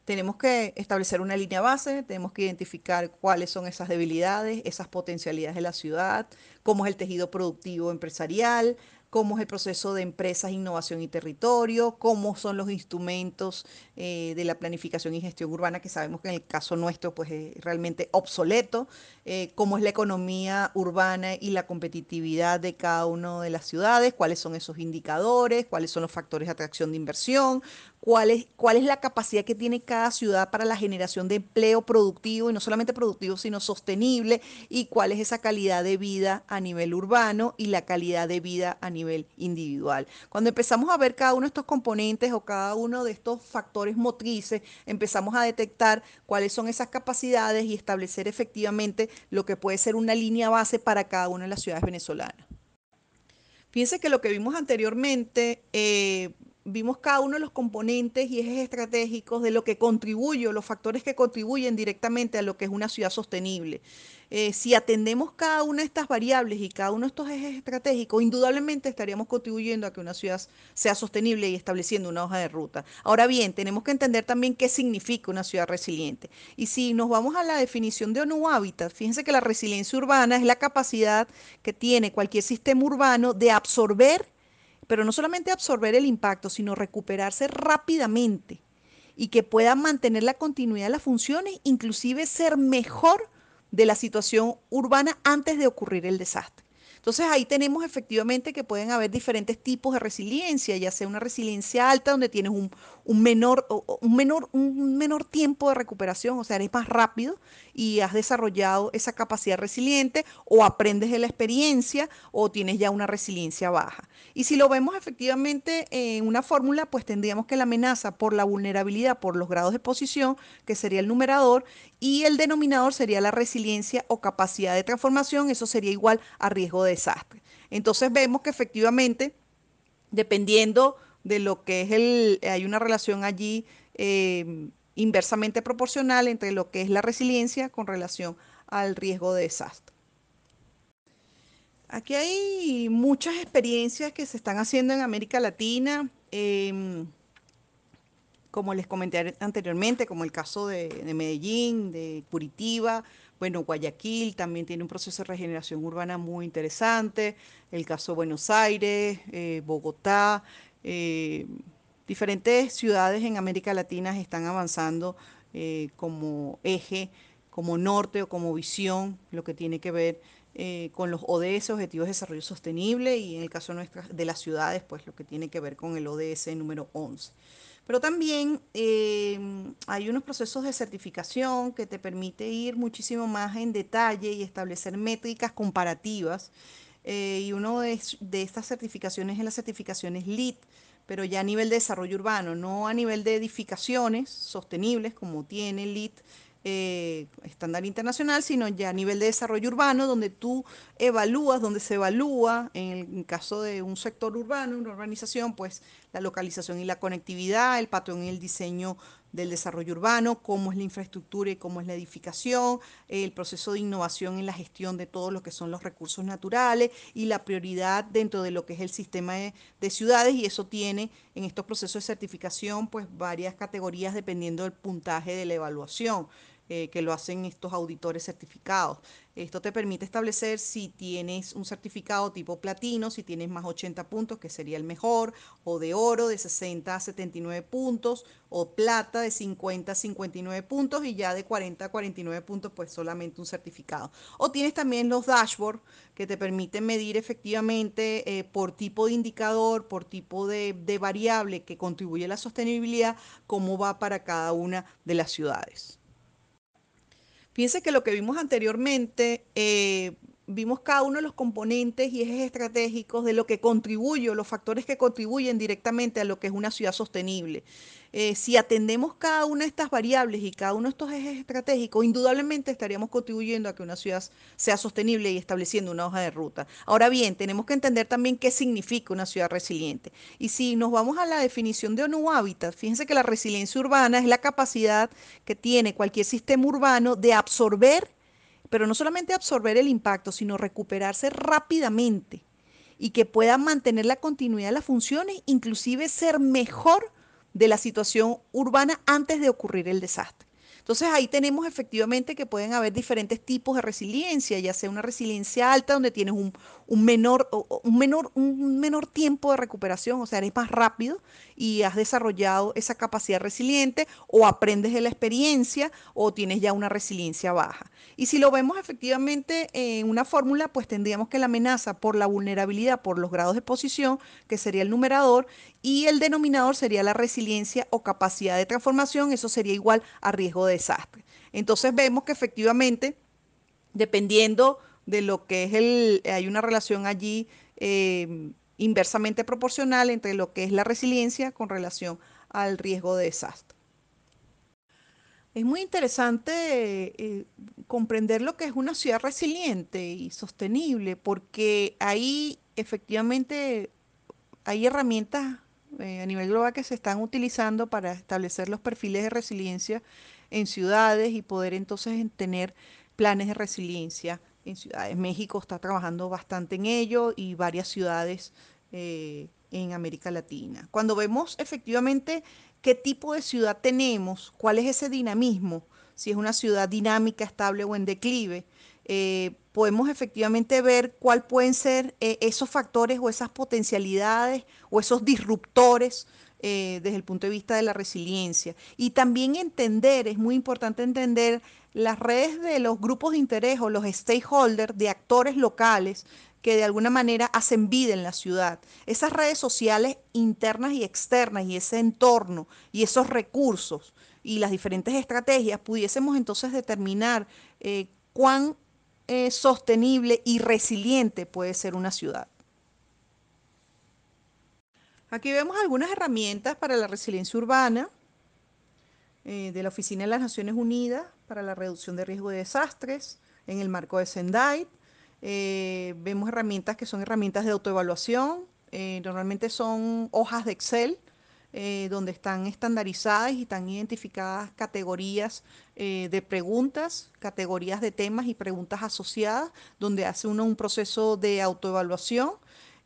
[SPEAKER 3] tenemos que establecer una línea base, tenemos que identificar cuáles son esas debilidades, esas potencialidades de la ciudad, cómo es el tejido productivo empresarial, cómo es el proceso de empresas, innovación y territorio, cómo son los instrumentos eh, de la planificación y gestión urbana, que sabemos que en el caso nuestro pues, es realmente obsoleto, eh, cómo es la economía urbana y la competitividad de cada una de las ciudades, cuáles son esos indicadores, cuáles son los factores de atracción de inversión, cuál es, cuál es la capacidad que tiene cada ciudad para la generación de empleo productivo, y no solamente productivo, sino sostenible, y cuál es esa calidad de vida a nivel urbano y la calidad de vida a nivel individual. Cuando empezamos a ver cada uno de estos componentes o cada uno de estos factores motrices, empezamos a detectar cuáles son esas capacidades y establecer efectivamente lo que puede ser una línea base para cada una de las ciudades venezolanas. Fíjense que lo que vimos anteriormente eh, vimos cada uno de los componentes y ejes estratégicos de lo que contribuye, los factores que contribuyen directamente a lo que es una ciudad sostenible. Eh, si atendemos cada una de estas variables y cada uno de estos ejes estratégicos, indudablemente estaríamos contribuyendo a que una ciudad sea sostenible y estableciendo una hoja de ruta. Ahora bien, tenemos que entender también qué significa una ciudad resiliente. Y si nos vamos a la definición de ONU Habitat, fíjense que la resiliencia urbana es la capacidad que tiene cualquier sistema urbano de absorber pero no solamente absorber el impacto, sino recuperarse rápidamente y que pueda mantener la continuidad de las funciones, inclusive ser mejor de la situación urbana antes de ocurrir el desastre. Entonces ahí tenemos efectivamente que pueden haber diferentes tipos de resiliencia, ya sea una resiliencia alta donde tienes un, menor, un, menor, un menor tiempo de recuperación, o sea, eres más rápido y has desarrollado esa capacidad resiliente o aprendes de la experiencia o tienes ya una resiliencia baja. Y si lo vemos efectivamente en una fórmula, pues tendríamos que la amenaza por la vulnerabilidad, por los grados de exposición, que sería el numerador, y el denominador sería la resiliencia o capacidad de transformación, eso sería igual a riesgo de desastre. Entonces vemos que efectivamente, dependiendo de lo que es el, hay una relación allí eh, inversamente proporcional entre lo que es la resiliencia con relación al riesgo de desastre. Aquí hay muchas experiencias que se están haciendo en América Latina. Em, como les comenté anteriormente, como el caso de, Medellín, de Curitiba, bueno, Guayaquil también tiene un proceso de regeneración urbana muy interesante, el caso de Buenos Aires, eh, Bogotá, eh, diferentes ciudades en América Latina están avanzando eh, como eje, como norte o como visión, lo que tiene que ver con los ODS, Objetivos de Desarrollo Sostenible, y en el caso de las ciudades, pues lo que tiene que ver con el ODS número 11. Pero también em, hay unos procesos de certificación que te permite ir muchísimo más en detalle y establecer métricas comparativas. Eh, y una de, estas certificaciones es la certificación LEED, pero ya a nivel de desarrollo urbano, no a nivel de edificaciones sostenibles como tiene LEED eh, estándar internacional, sino ya a nivel de desarrollo urbano, donde tú evalúas, donde se evalúa, en el caso de un sector urbano, una urbanización, pues la localización y la conectividad, el patrón y el diseño del desarrollo urbano, cómo es la infraestructura y cómo es la edificación, el proceso de innovación en la gestión de todos lo que son los recursos naturales y la prioridad dentro de lo que es el sistema de ciudades y eso tiene en estos procesos de certificación pues varias categorías dependiendo del puntaje de la evaluación. Eh, que lo hacen estos auditores certificados. Esto te permite establecer si tienes un certificado tipo platino, si tienes más 80 puntos, que sería el mejor, o de oro de 60 a 79 puntos, o plata de 50 a 59 puntos y ya de 40 a 49 puntos, pues solamente un certificado. O tienes también los dashboards que te permiten medir efectivamente eh, por tipo de indicador, por tipo de, de variable que contribuye a la sostenibilidad, cómo va para cada una de las ciudades. Fíjense que lo que vimos anteriormente, eh, vimos cada uno de los componentes y ejes estratégicos de lo que contribuye, los factores que contribuyen directamente a lo que es una ciudad sostenible. Eh, si atendemos cada una de estas variables y cada uno de estos ejes estratégicos, indudablemente estaríamos contribuyendo a que una ciudad sea sostenible y estableciendo una hoja de ruta. Ahora bien, tenemos que entender también qué significa una ciudad resiliente. Y si nos vamos a la definición de ONU Habitat, fíjense que la resiliencia urbana es la capacidad que tiene cualquier sistema urbano de absorber, pero no solamente absorber el impacto, sino recuperarse rápidamente y que pueda mantener la continuidad de las funciones, inclusive ser mejor de la situación urbana antes de ocurrir el desastre. Entonces ahí tenemos efectivamente que pueden haber diferentes tipos de resiliencia, ya sea una resiliencia alta donde tienes un, menor, un, menor, un menor tiempo de recuperación, o sea, eres más rápido y has desarrollado esa capacidad resiliente o aprendes de la experiencia o tienes ya una resiliencia baja. Y si lo vemos efectivamente en una fórmula, pues tendríamos que la amenaza por la vulnerabilidad, por los grados de exposición, que sería el numerador, y el denominador sería la resiliencia o capacidad de transformación, eso sería igual a riesgo de desastre. Entonces vemos que efectivamente, dependiendo de lo que es el, hay una relación allí eh, inversamente proporcional entre lo que es la resiliencia con relación al riesgo de desastre. Es muy interesante eh, comprender lo que es una ciudad resiliente y sostenible, porque ahí efectivamente hay herramientas eh, a nivel global que se están utilizando para establecer los perfiles de resiliencia en ciudades y poder entonces tener planes de resiliencia en ciudades. México está trabajando bastante en ello y varias ciudades eh, en América Latina. Cuando vemos efectivamente qué tipo de ciudad tenemos, cuál es ese dinamismo, si es una ciudad dinámica, estable o en declive, eh, podemos efectivamente ver cuál pueden ser eh, esos factores o esas potencialidades o esos disruptores eh, desde el punto de vista de la resiliencia. Y también entender, es muy importante entender las redes de los grupos de interés o los stakeholders de actores locales que de alguna manera hacen vida en la ciudad. Esas redes sociales internas y externas y ese entorno y esos recursos y las diferentes estrategias, pudiésemos entonces determinar eh, cuán eh, sostenible y resiliente puede ser una ciudad. Aquí vemos algunas herramientas para la resiliencia urbana eh, de la Oficina de las Naciones Unidas para la reducción de riesgo de desastres en el marco de Sendai. Eh, vemos herramientas que son herramientas de autoevaluación, normalmente son hojas de Excel eh, donde están estandarizadas y están identificadas categorías eh, de preguntas, categorías de temas y preguntas asociadas, donde hace uno un proceso de autoevaluación.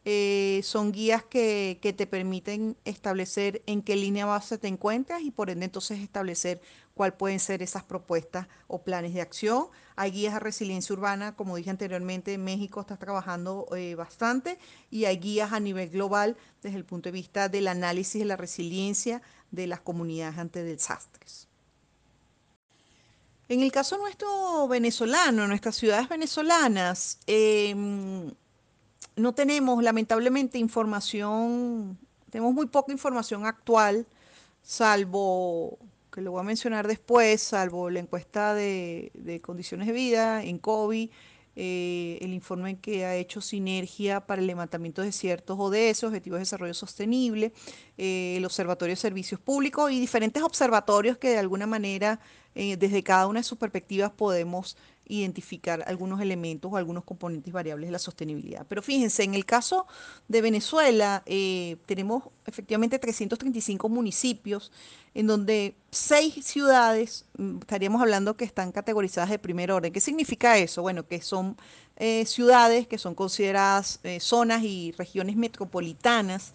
[SPEAKER 3] Eh, son guías que, que, te permiten establecer en qué línea base te encuentras y por ende entonces establecer cuáles pueden ser esas propuestas o planes de acción. Hay guías de resiliencia urbana, como dije anteriormente, México está trabajando eh, bastante y hay guías a nivel global desde el punto de vista del análisis de la resiliencia de las comunidades ante desastres. En el caso nuestro venezolano, nuestras ciudades venezolanas, em, no tenemos lamentablemente información, tenemos muy poca información actual, salvo que lo voy a mencionar después, salvo la encuesta de, condiciones de vida en COVID, eh, el informe que ha hecho Sinergia para el levantamiento de ciertos ODS, Objetivos de Desarrollo Sostenible, eh, el Observatorio de Servicios Públicos y diferentes observatorios que de alguna manera, eh, desde cada una de sus perspectivas, podemos identificar algunos elementos o algunos componentes variables de la sostenibilidad. Pero fíjense, en el caso de Venezuela, eh, tenemos efectivamente 335 municipios, en donde seis ciudades, mm, estaríamos hablando que están categorizadas de primer orden. ¿Qué significa eso? Bueno, que son eh, ciudades que son consideradas eh, zonas y regiones metropolitanas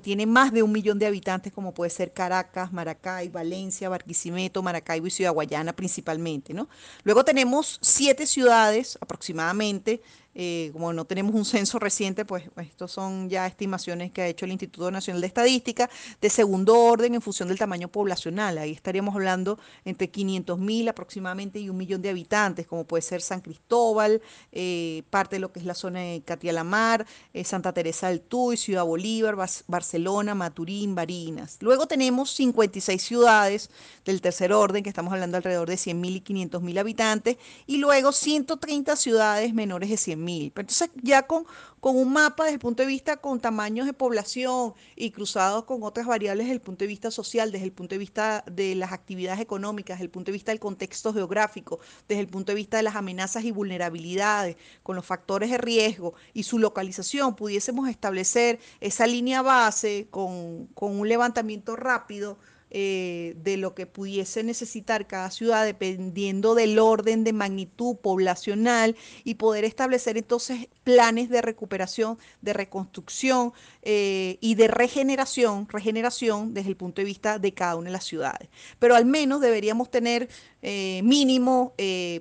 [SPEAKER 3] tiene más de un millón de habitantes, como puede ser Caracas, Maracay, Valencia, Barquisimeto, Maracaibo y Ciudad Guayana principalmente. ¿no? Luego tenemos siete ciudades aproximadamente eh, como no tenemos un censo reciente, pues estos son ya estimaciones que ha hecho el Instituto Nacional de Estadística de segundo orden en función del tamaño poblacional. Ahí estaríamos hablando entre 500 mil aproximadamente y un millón de habitantes, como puede ser San Cristóbal, eh, parte de lo que es la zona de Catialamar, eh, Santa Teresa del Tuy, Ciudad Bolívar, Barcelona, Maturín, Barinas. Luego tenemos 56 ciudades del tercer orden, que estamos hablando alrededor de 100 mil y 500 mil habitantes, y luego 130 ciudades menores de 100 mil. Entonces, ya con, con un mapa desde el punto de vista con tamaños de población y cruzados con otras variables desde el punto de vista social, desde el punto de vista de las actividades económicas, desde el punto de vista del contexto geográfico, desde el punto de vista de las amenazas y vulnerabilidades, con los factores de riesgo y su localización, pudiésemos establecer esa línea base con, con un levantamiento rápido eh, de lo que pudiese necesitar cada ciudad dependiendo del orden de magnitud poblacional y poder establecer entonces planes de recuperación, de reconstrucción eh, y de regeneración, regeneración desde el punto de vista de cada una de las ciudades. Pero al menos deberíamos tener eh, mínimo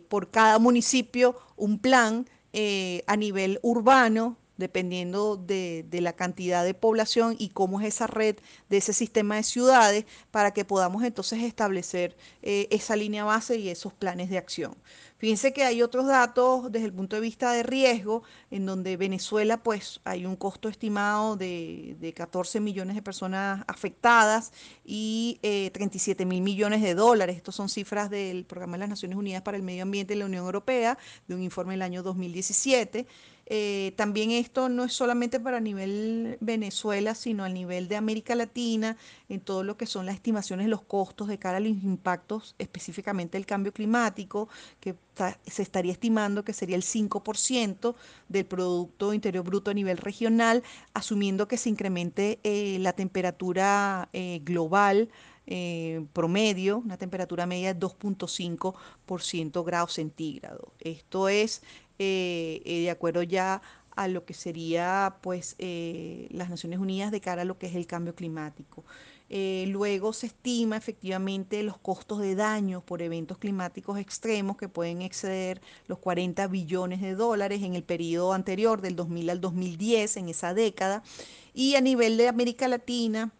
[SPEAKER 3] por cada municipio un plan a nivel urbano dependiendo de, la cantidad de población y cómo es esa red de ese sistema de ciudades, para que podamos entonces establecer eh, esa línea base y esos planes de acción. Fíjense que hay otros datos desde el punto de vista de riesgo, en donde Venezuela, pues hay un costo estimado de, 14 millones de personas afectadas y 37 eh, mil millones de dólares. Estas son cifras del Programa de las Naciones Unidas para el Medio Ambiente de la Unión Europea, de un informe del año 2017. Eh, también esto no es solamente para nivel Venezuela, sino a nivel de América Latina, en todo lo que son las estimaciones los costos de cara a los impactos específicamente del cambio climático, que se estaría estimando que sería el 5% del Producto Interior Bruto a nivel regional, asumiendo que se incremente eh, la temperatura eh, global. promedio, una temperatura media de 2.5% grados centígrados. Esto es eh, eh, de acuerdo ya a lo que sería pues eh, las Naciones Unidas de cara a lo que es el cambio climático. luego se estima efectivamente los costos de daño por eventos climáticos extremos que pueden exceder los 40 billones de dólares en el periodo anterior, del 2000 al 2010, en esa década. Y a nivel de América Latina,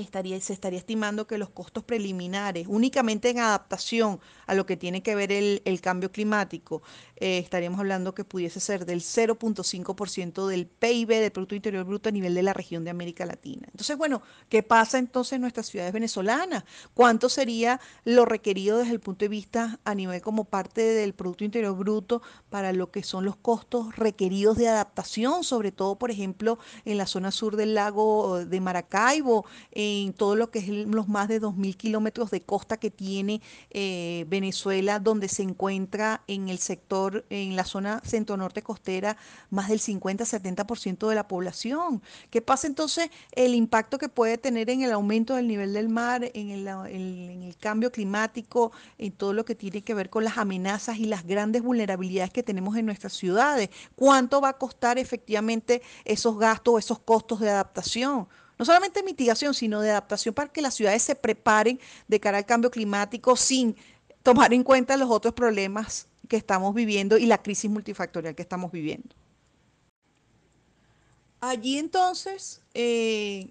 [SPEAKER 3] estaría, se estaría estimando que los costos preliminares, únicamente en adaptación a lo que tiene que ver el, cambio climático, eh, estaríamos hablando que pudiese ser del 0.5% del PIB, del Producto Interior Bruto a nivel de la región de América Latina. Entonces, bueno, ¿qué pasa entonces en nuestras ciudades venezolanas? ¿Cuánto sería lo requerido desde el punto de vista a nivel como parte del Producto Interior Bruto para lo que son los costos requeridos de adaptación, sobre todo, por ejemplo, en la zona sur del lago de Maracaibo, en todo lo que es los más de 2.000 kilómetros de costa que tiene eh, Venezuela, donde se encuentra en el sector, en la zona centro-norte costera, más del 50-70% de la población. ¿Qué pasa entonces el impacto que puede tener en el aumento del nivel del mar, en el, cambio climático, en todo lo que tiene que ver con las amenazas y las grandes vulnerabilidades que tenemos en nuestras ciudades? ¿Cuánto va a costar efectivamente esos gastos, esos costos de adaptación? no solamente mitigación, sino de adaptación para que las ciudades se preparen de cara al cambio climático sin tomar en cuenta los otros problemas que estamos viviendo y la crisis multifactorial que estamos viviendo. Allí entonces, eh,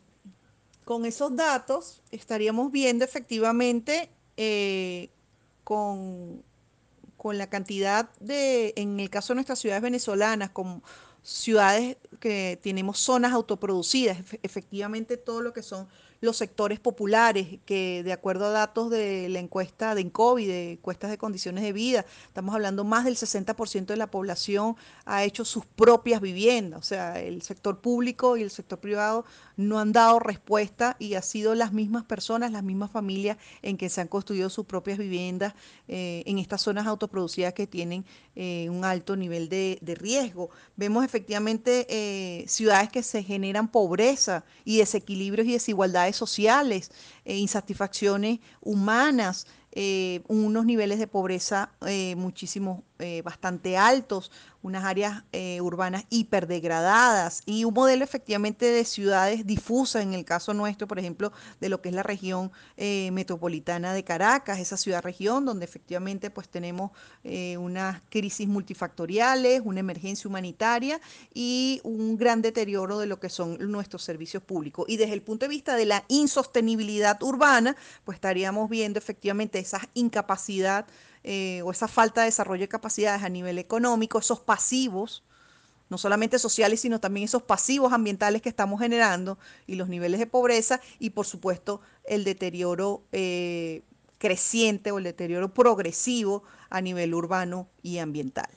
[SPEAKER 3] con esos datos, estaríamos viendo efectivamente eh, con, con, la cantidad de, en el caso de nuestras ciudades venezolanas, con ciudades que tenemos zonas autoproducidas, efectivamente todo lo que son los sectores populares, que de acuerdo a datos de la encuesta de INCOVI, de encuestas de condiciones de vida, estamos hablando más del 60% de la población ha hecho sus propias viviendas, o sea, el sector público y el sector privado no han dado respuesta y ha sido las mismas personas, las mismas familias en que se han construido sus propias viviendas eh, en estas zonas autoproducidas que tienen eh, un alto nivel de, riesgo. Vemos efectivamente eh, ciudades que se generan pobreza y desequilibrios y desigualdades sociales, insatisfacciones humanas. unos niveles de pobreza muchísimo eh, bastante altos, unas áreas eh, urbanas hiperdegradadas y un modelo efectivamente de ciudades difusas, en el caso nuestro, por ejemplo, de lo que es la región eh, metropolitana de Caracas, esa ciudad-región donde efectivamente pues tenemos unas crisis multifactoriales, una emergencia humanitaria y un gran deterioro de lo que son nuestros servicios públicos. Y desde el punto de vista de la insostenibilidad urbana, pues estaríamos viendo efectivamente esa incapacidad eh, o esa falta de desarrollo de capacidades a nivel económico, esos pasivos, no solamente sociales, sino también esos pasivos ambientales que estamos generando y los niveles de pobreza y por supuesto el deterioro eh, creciente o el deterioro progresivo a nivel urbano y ambiental.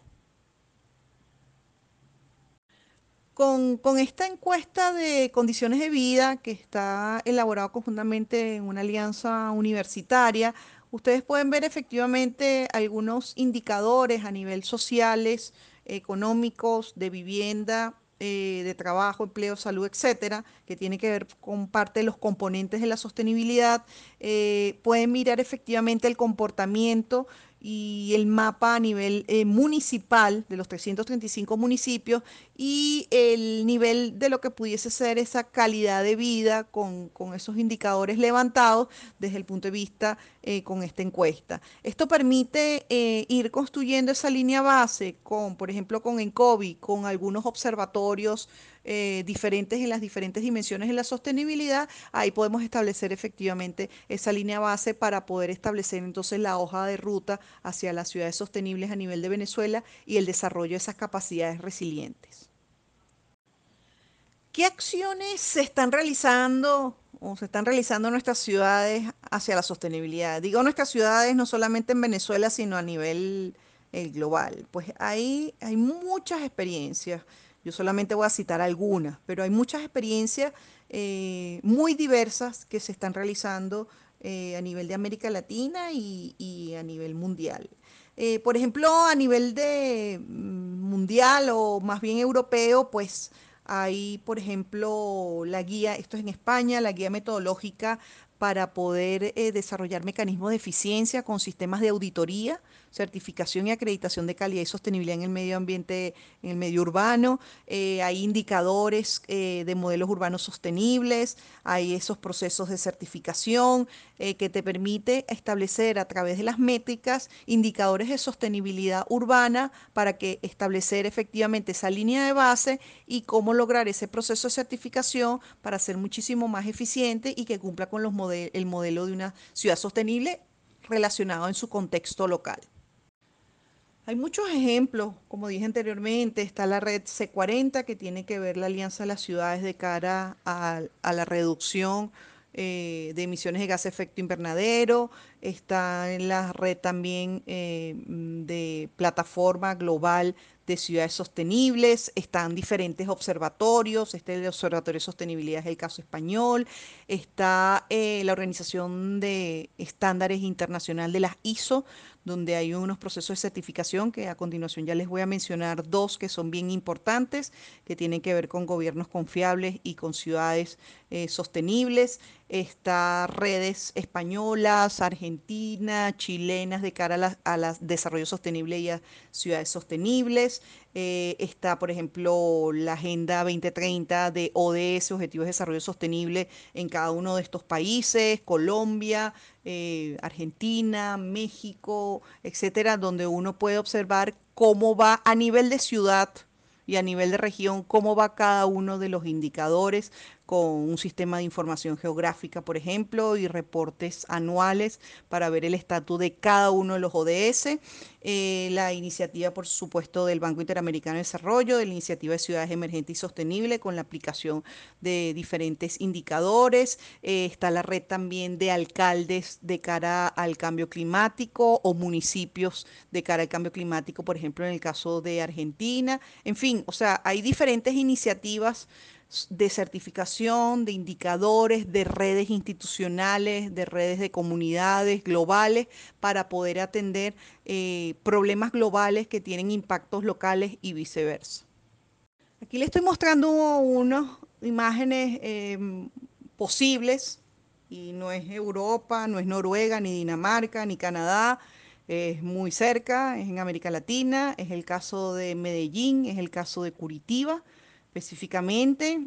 [SPEAKER 3] Con, con, esta encuesta de condiciones de vida que está elaborada conjuntamente en una alianza universitaria, ustedes pueden ver efectivamente algunos indicadores a nivel sociales, económicos, de vivienda, eh, de trabajo, empleo, salud, etcétera, que tiene que ver con parte de los componentes de la sostenibilidad. Eh, pueden mirar efectivamente el comportamiento y el mapa a nivel eh, municipal de los 335 municipios y el nivel de lo que pudiese ser esa calidad de vida con, esos indicadores levantados desde el punto de vista eh, con esta encuesta. Esto permite eh, ir construyendo esa línea base con, por ejemplo, con ENCOVI, con algunos observatorios eh, diferentes en las diferentes dimensiones de la sostenibilidad, ahí podemos establecer efectivamente esa línea base para poder establecer entonces la hoja de ruta hacia las ciudades sostenibles a nivel de Venezuela y el desarrollo de esas capacidades resilientes. ¿Qué acciones se están realizando o se están realizando nuestras ciudades hacia la sostenibilidad? Digo nuestras ciudades no solamente en Venezuela, sino a nivel eh, global. Pues ahí hay muchas experiencias. Yo solamente voy a citar algunas, pero hay muchas experiencias eh, muy diversas que se están realizando eh, a nivel de América Latina y, a nivel mundial. Eh, por ejemplo, a nivel de mm, mundial o más bien europeo, pues hay, por ejemplo, la guía, esto es en España, la guía metodológica para poder desarrollar mecanismos de eficiencia con sistemas de auditoría certificación y acreditación de calidad y sostenibilidad en el medio ambiente, en el medio urbano, eh, hay indicadores eh, de modelos urbanos sostenibles, hay esos procesos de certificación eh, que te permite establecer a través de las métricas indicadores de sostenibilidad urbana para que establecer efectivamente esa línea de base y cómo lograr ese proceso de certificación para ser muchísimo más eficiente y que cumpla con los el modelo de una ciudad sostenible relacionado en su contexto local. Hay muchos ejemplos, como dije anteriormente, está la red C40 que tiene que ver la alianza de las ciudades de cara a, la reducción eh, de emisiones de gas de efecto invernadero, está la red también eh, de plataforma global de ciudades sostenibles, están diferentes observatorios, este el Observatorio de Sostenibilidad es el caso español, está eh, la Organización de Estándares Internacional de las ISO, donde hay unos procesos de certificación que a continuación ya les voy a mencionar dos que son bien importantes, que tienen que ver con gobiernos confiables y con ciudades eh, sostenibles. Está redes españolas, argentinas, chilenas de cara a desarrollo sostenible y a ciudades sostenibles. Eh, está, por ejemplo, la Agenda 2030 de ODS, Objetivos de Desarrollo Sostenible, en cada uno de estos países, Colombia, eh, Argentina, México, etcétera, donde uno puede observar cómo va a nivel de ciudad y a nivel de región, cómo va cada uno de los indicadores con un sistema de información geográfica, por ejemplo, y reportes anuales para ver el estatus de cada uno de los ODS. Eh, la iniciativa, por supuesto, del Banco Interamericano de Desarrollo, de la iniciativa de Ciudades Emergentes y Sostenibles, con la aplicación de diferentes indicadores. Eh, está la red también de alcaldes de cara al cambio climático o municipios de cara al cambio climático, por ejemplo, en el caso de Argentina. En fin, o sea, hay diferentes iniciativas de certificación, de indicadores, de redes institucionales, de redes de comunidades globales para poder atender eh, problemas globales que tienen impactos locales y viceversa. Aquí le estoy mostrando unas imágenes em, posibles y no es Europa, no es Noruega, ni Dinamarca, ni Canadá, es muy cerca, es en América Latina, es el caso de Medellín, es el caso de Curitiba específicamente.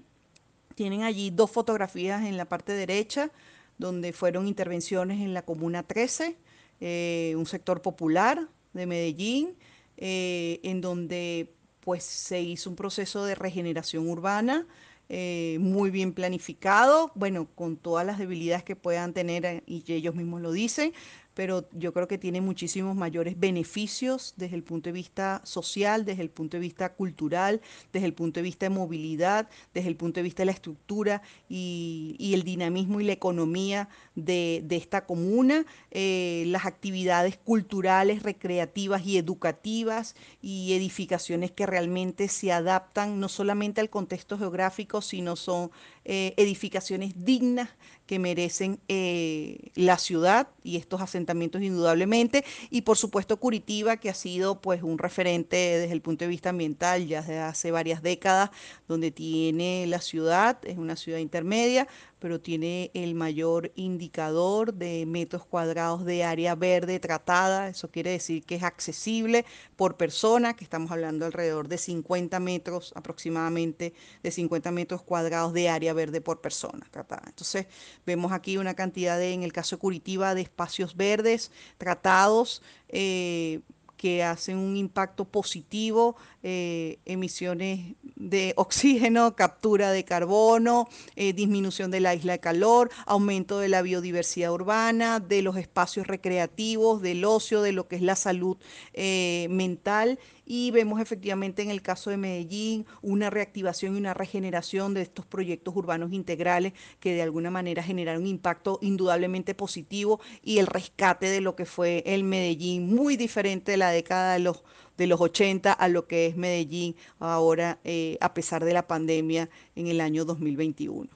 [SPEAKER 3] Tienen allí dos fotografías en la parte derecha, donde fueron intervenciones en la Comuna 13, eh, un sector popular de Medellín, eh, en donde pues se hizo un proceso de regeneración urbana eh, muy bien planificado, bueno, con todas las debilidades que puedan tener, y ellos mismos lo dicen, pero yo creo que tiene muchísimos mayores beneficios desde el punto de vista social, desde el punto de vista cultural, desde el punto de vista de movilidad, desde el punto de vista de la estructura y, el dinamismo y la economía de, esta comuna, eh, las actividades culturales, recreativas y educativas y edificaciones que realmente se adaptan no solamente al contexto geográfico, sino son eh, edificaciones dignas que merecen eh, la ciudad y estos asentamientos indudablemente. Y por supuesto Curitiba, que ha sido pues un referente desde el punto de vista ambiental ya desde hace varias décadas, donde tiene la ciudad, es una ciudad intermedia, pero tiene el mayor indicador de metros cuadrados de área verde tratada. Eso quiere decir que es accesible por persona, que estamos hablando alrededor de 50 metros aproximadamente, de 50 metros cuadrados de área verde por persona tratada. Entonces, vemos aquí una cantidad de, en el caso de Curitiba, de espacios verdes tratados. Eh, que hacen un impacto positivo, eh, emisiones de oxígeno, captura de carbono, eh, disminución de la isla de calor, aumento de la biodiversidad urbana, de los espacios recreativos, del ocio, de lo que es la salud eh, mental y vemos efectivamente en el caso de Medellín una reactivación y una regeneración de estos proyectos urbanos integrales que de alguna manera generaron un impacto indudablemente positivo y el rescate de lo que fue el Medellín, muy diferente de la década de los de los 80 a lo que es Medellín ahora eh, a pesar de la pandemia en el año 2021.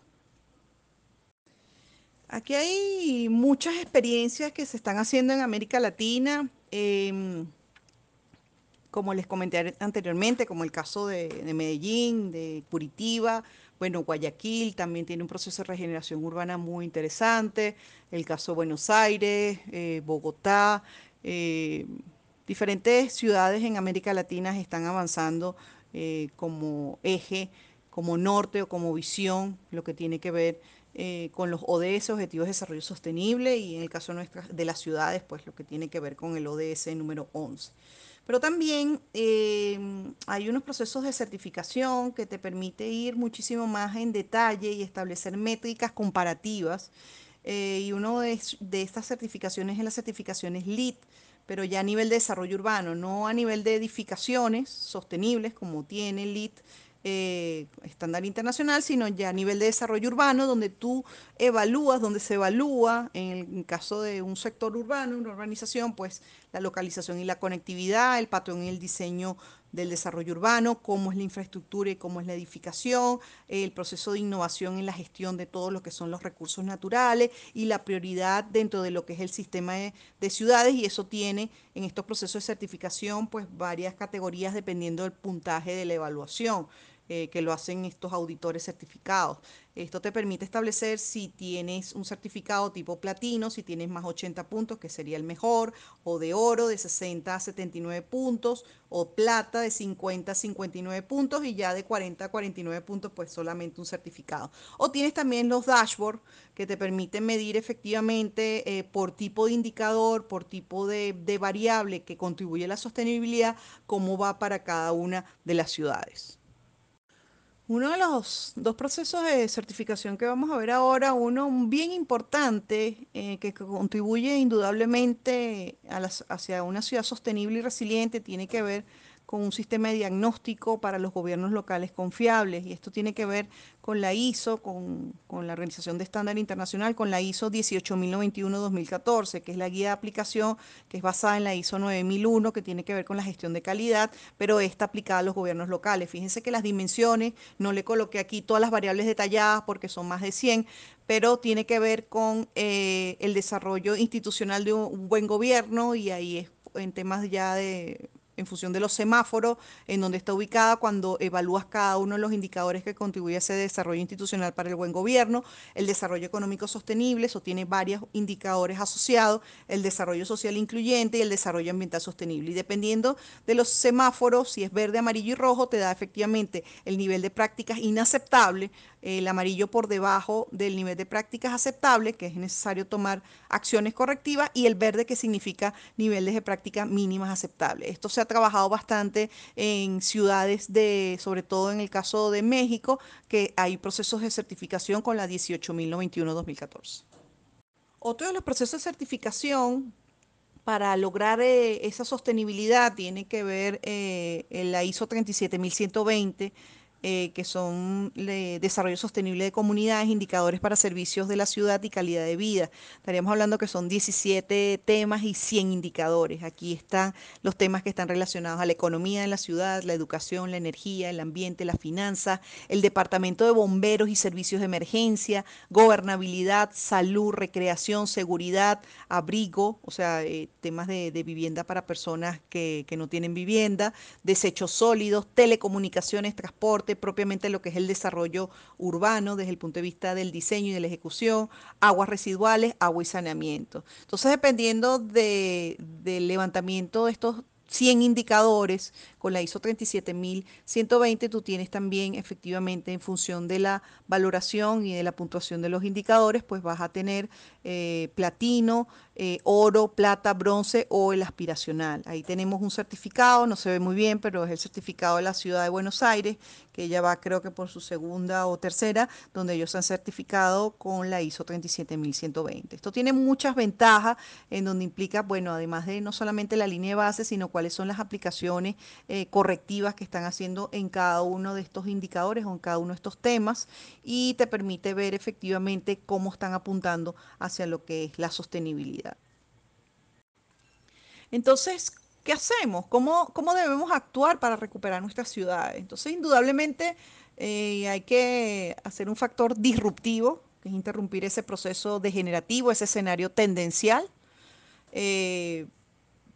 [SPEAKER 3] Aquí hay muchas experiencias que se están haciendo en América Latina. Em, como les comenté anteriormente, como el caso de, Medellín, de Curitiba, bueno, Guayaquil también tiene un proceso de regeneración urbana muy interesante, el caso de Buenos Aires, eh, Bogotá, eh, diferentes ciudades en América Latina están avanzando eh, como eje, como norte o como visión, lo que tiene que ver con los ODS, Objetivos de Desarrollo Sostenible, y en el caso de las ciudades, pues lo que tiene que ver con el ODS número 11. Pero también eh, hay unos procesos de certificación que te permite ir muchísimo más en detalle y establecer métricas comparativas. Eh, y de, de, estas certificaciones es las certificaciones LEED, pero ya a nivel de desarrollo urbano, no a nivel de edificaciones sostenibles como tiene LEED eh, estándar internacional, sino ya a nivel de desarrollo urbano, donde tú evalúas, donde se evalúa, en el caso de un sector urbano, una urbanización, pues la localización y la conectividad, el patrón y el diseño del desarrollo urbano, cómo es la infraestructura y cómo es la edificación, el proceso de innovación en la gestión de todo lo que son los recursos naturales y la prioridad dentro de lo que es el sistema de, de ciudades y eso tiene en estos procesos de certificación pues varias categorías dependiendo del puntaje de la evaluación. Eh, que lo hacen estos auditores certificados. Esto te permite establecer si tienes un certificado tipo platino, si tienes más 80 puntos, que sería el mejor, o de oro de 60 a 79 puntos, o plata de 50 a 59 puntos y ya de 40 a 49 puntos, pues solamente un certificado. O tienes también los dashboards que te permiten medir efectivamente eh, por tipo de indicador, por tipo de, de variable que contribuye a la sostenibilidad, cómo va para cada una de las ciudades. Uno de los dos procesos de certificación que vamos a ver ahora, uno bien importante eh, que contribuye indudablemente hacia una ciudad sostenible y resiliente, tiene que ver con un sistema de diagnóstico para los gobiernos locales confiables. Y esto tiene que ver con la ISO, con, la Organización de Estándar Internacional, con la ISO 18091-2014, que es la guía de aplicación que es basada en la ISO 9001, que tiene que ver con la gestión de calidad, pero está aplicada a los gobiernos locales. Fíjense que las dimensiones, no le coloqué aquí todas las variables detalladas porque son más de 100, pero tiene que ver con eh, el desarrollo institucional de un buen gobierno y ahí es en temas ya de en función de los semáforos, en donde está ubicada cuando evalúas cada uno de los indicadores que contribuye a ese desarrollo institucional para el buen gobierno. El desarrollo económico sostenible, eso tiene varios indicadores asociados, el desarrollo social incluyente y el desarrollo ambiental sostenible. Y dependiendo de los semáforos, si es verde, amarillo y rojo, te da efectivamente el nivel de prácticas inaceptable, el amarillo por debajo del nivel de prácticas aceptable, que es necesario tomar acciones correctivas, y el verde que significa niveles de prácticas mínimas aceptables. Esto se ha trabajado bastante en ciudades de, sobre todo en el caso de México, que hay procesos de certificación con la 18091-2014. Otro de los procesos de certificación para lograr eh, esa sostenibilidad tiene que ver eh, la ISO 37120 eh, que son desarrollo sostenible de comunidades, indicadores para servicios de la ciudad y calidad de vida. Estaríamos hablando que son 17 temas y 100 indicadores. Aquí están los temas que están relacionados a la economía de la ciudad, la educación, la energía, el ambiente, la finanza, el departamento de bomberos y servicios de emergencia, gobernabilidad, salud, recreación, seguridad, abrigo, o sea, eh, temas de, vivienda para personas que, que no tienen vivienda, desechos sólidos, telecomunicaciones, transporte, propiamente lo que es el desarrollo urbano desde el punto de vista del diseño y de la ejecución, aguas residuales, agua y saneamiento. Entonces, dependiendo del levantamiento de estos 100 indicadores, con la ISO 37120 tú tienes también efectivamente en función de la valoración y de la puntuación de los indicadores, pues vas a tener eh, platino, eh, oro, plata, bronce o el aspiracional. Ahí tenemos un certificado, no se ve muy bien, pero es el certificado de la ciudad de Buenos Aires, que ya va creo que por su segunda o tercera, donde ellos han certificado con la ISO 37120. Esto tiene muchas ventajas en donde implica, bueno, además de no solamente la línea de base, sino cuáles son las aplicaciones eh, correctivas que están haciendo en cada uno de estos indicadores o en cada uno de estos temas y te permite ver efectivamente cómo están apuntando hacia lo que es la sostenibilidad. Entonces, ¿qué hacemos? ¿Cómo, debemos actuar para recuperar nuestras ciudades? Entonces, indudablemente eh, hay que hacer un factor disruptivo, que es interrumpir ese proceso degenerativo, ese escenario tendencial, eh,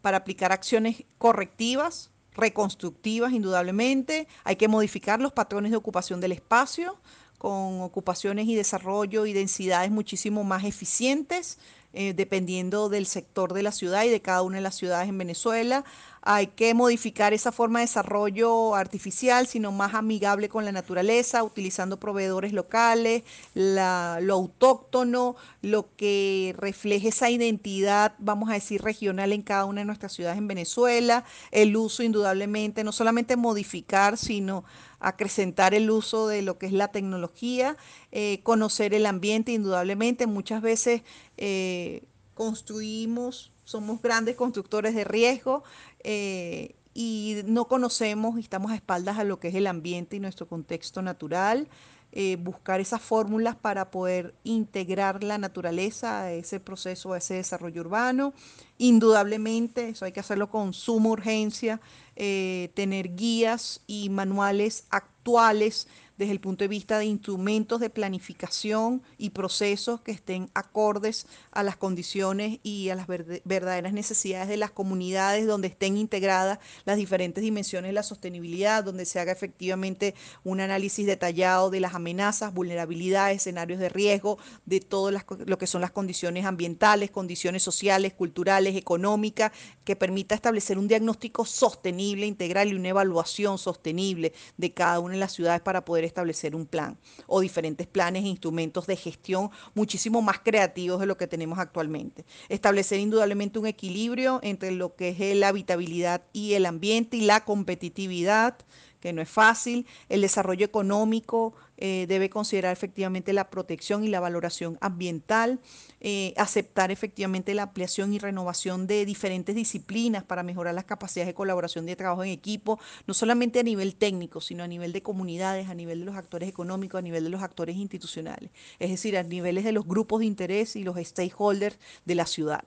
[SPEAKER 3] para aplicar acciones correctivas reconstructivas, indudablemente. Hay que modificar los patrones de ocupación del espacio con ocupaciones y desarrollo y densidades muchísimo más eficientes, eh, dependiendo del sector de la ciudad y de cada una de las ciudades en Venezuela hay que modificar esa forma de desarrollo artificial, sino más amigable con la naturaleza, utilizando proveedores locales, lo autóctono, lo que refleje esa identidad, vamos a decir, regional en cada una de nuestras ciudades en Venezuela, el uso indudablemente, no solamente modificar, sino acrecentar el uso de lo que es la tecnología, eh, conocer el ambiente, indudablemente, muchas veces eh, construimos somos grandes constructores de riesgo eh, y no conocemos y estamos a espaldas a lo que es el ambiente y nuestro contexto natural. Eh, buscar esas fórmulas para poder integrar la naturaleza a ese proceso, a ese desarrollo urbano. Indudablemente, eso hay que hacerlo con suma urgencia, eh, tener guías y manuales actuales desde el punto de vista de instrumentos de planificación y procesos que estén acordes a las condiciones y a las verdaderas necesidades de las comunidades donde estén integradas las diferentes dimensiones de la sostenibilidad, donde se haga efectivamente un análisis detallado de las amenazas, vulnerabilidades, escenarios de riesgo, de todo lo que son las condiciones ambientales, condiciones sociales, culturales, económicas, que permita establecer un diagnóstico sostenible, integral y una evaluación sostenible de cada una de las ciudades para poder establecer un plan o diferentes planes e instrumentos de gestión muchísimo más creativos de lo que tenemos actualmente. Establecer indudablemente un equilibrio entre lo que es la habitabilidad y el ambiente y la competitividad que no es fácil. El desarrollo económico eh, debe considerar efectivamente la protección y la valoración ambiental, eh, aceptar efectivamente la ampliación y renovación de diferentes disciplinas para mejorar las capacidades de colaboración de trabajo en equipo, no solamente a nivel técnico, sino a nivel de comunidades, a nivel de los actores económicos, a nivel de los actores institucionales, es decir, a niveles de los grupos de interés y los stakeholders de la ciudad.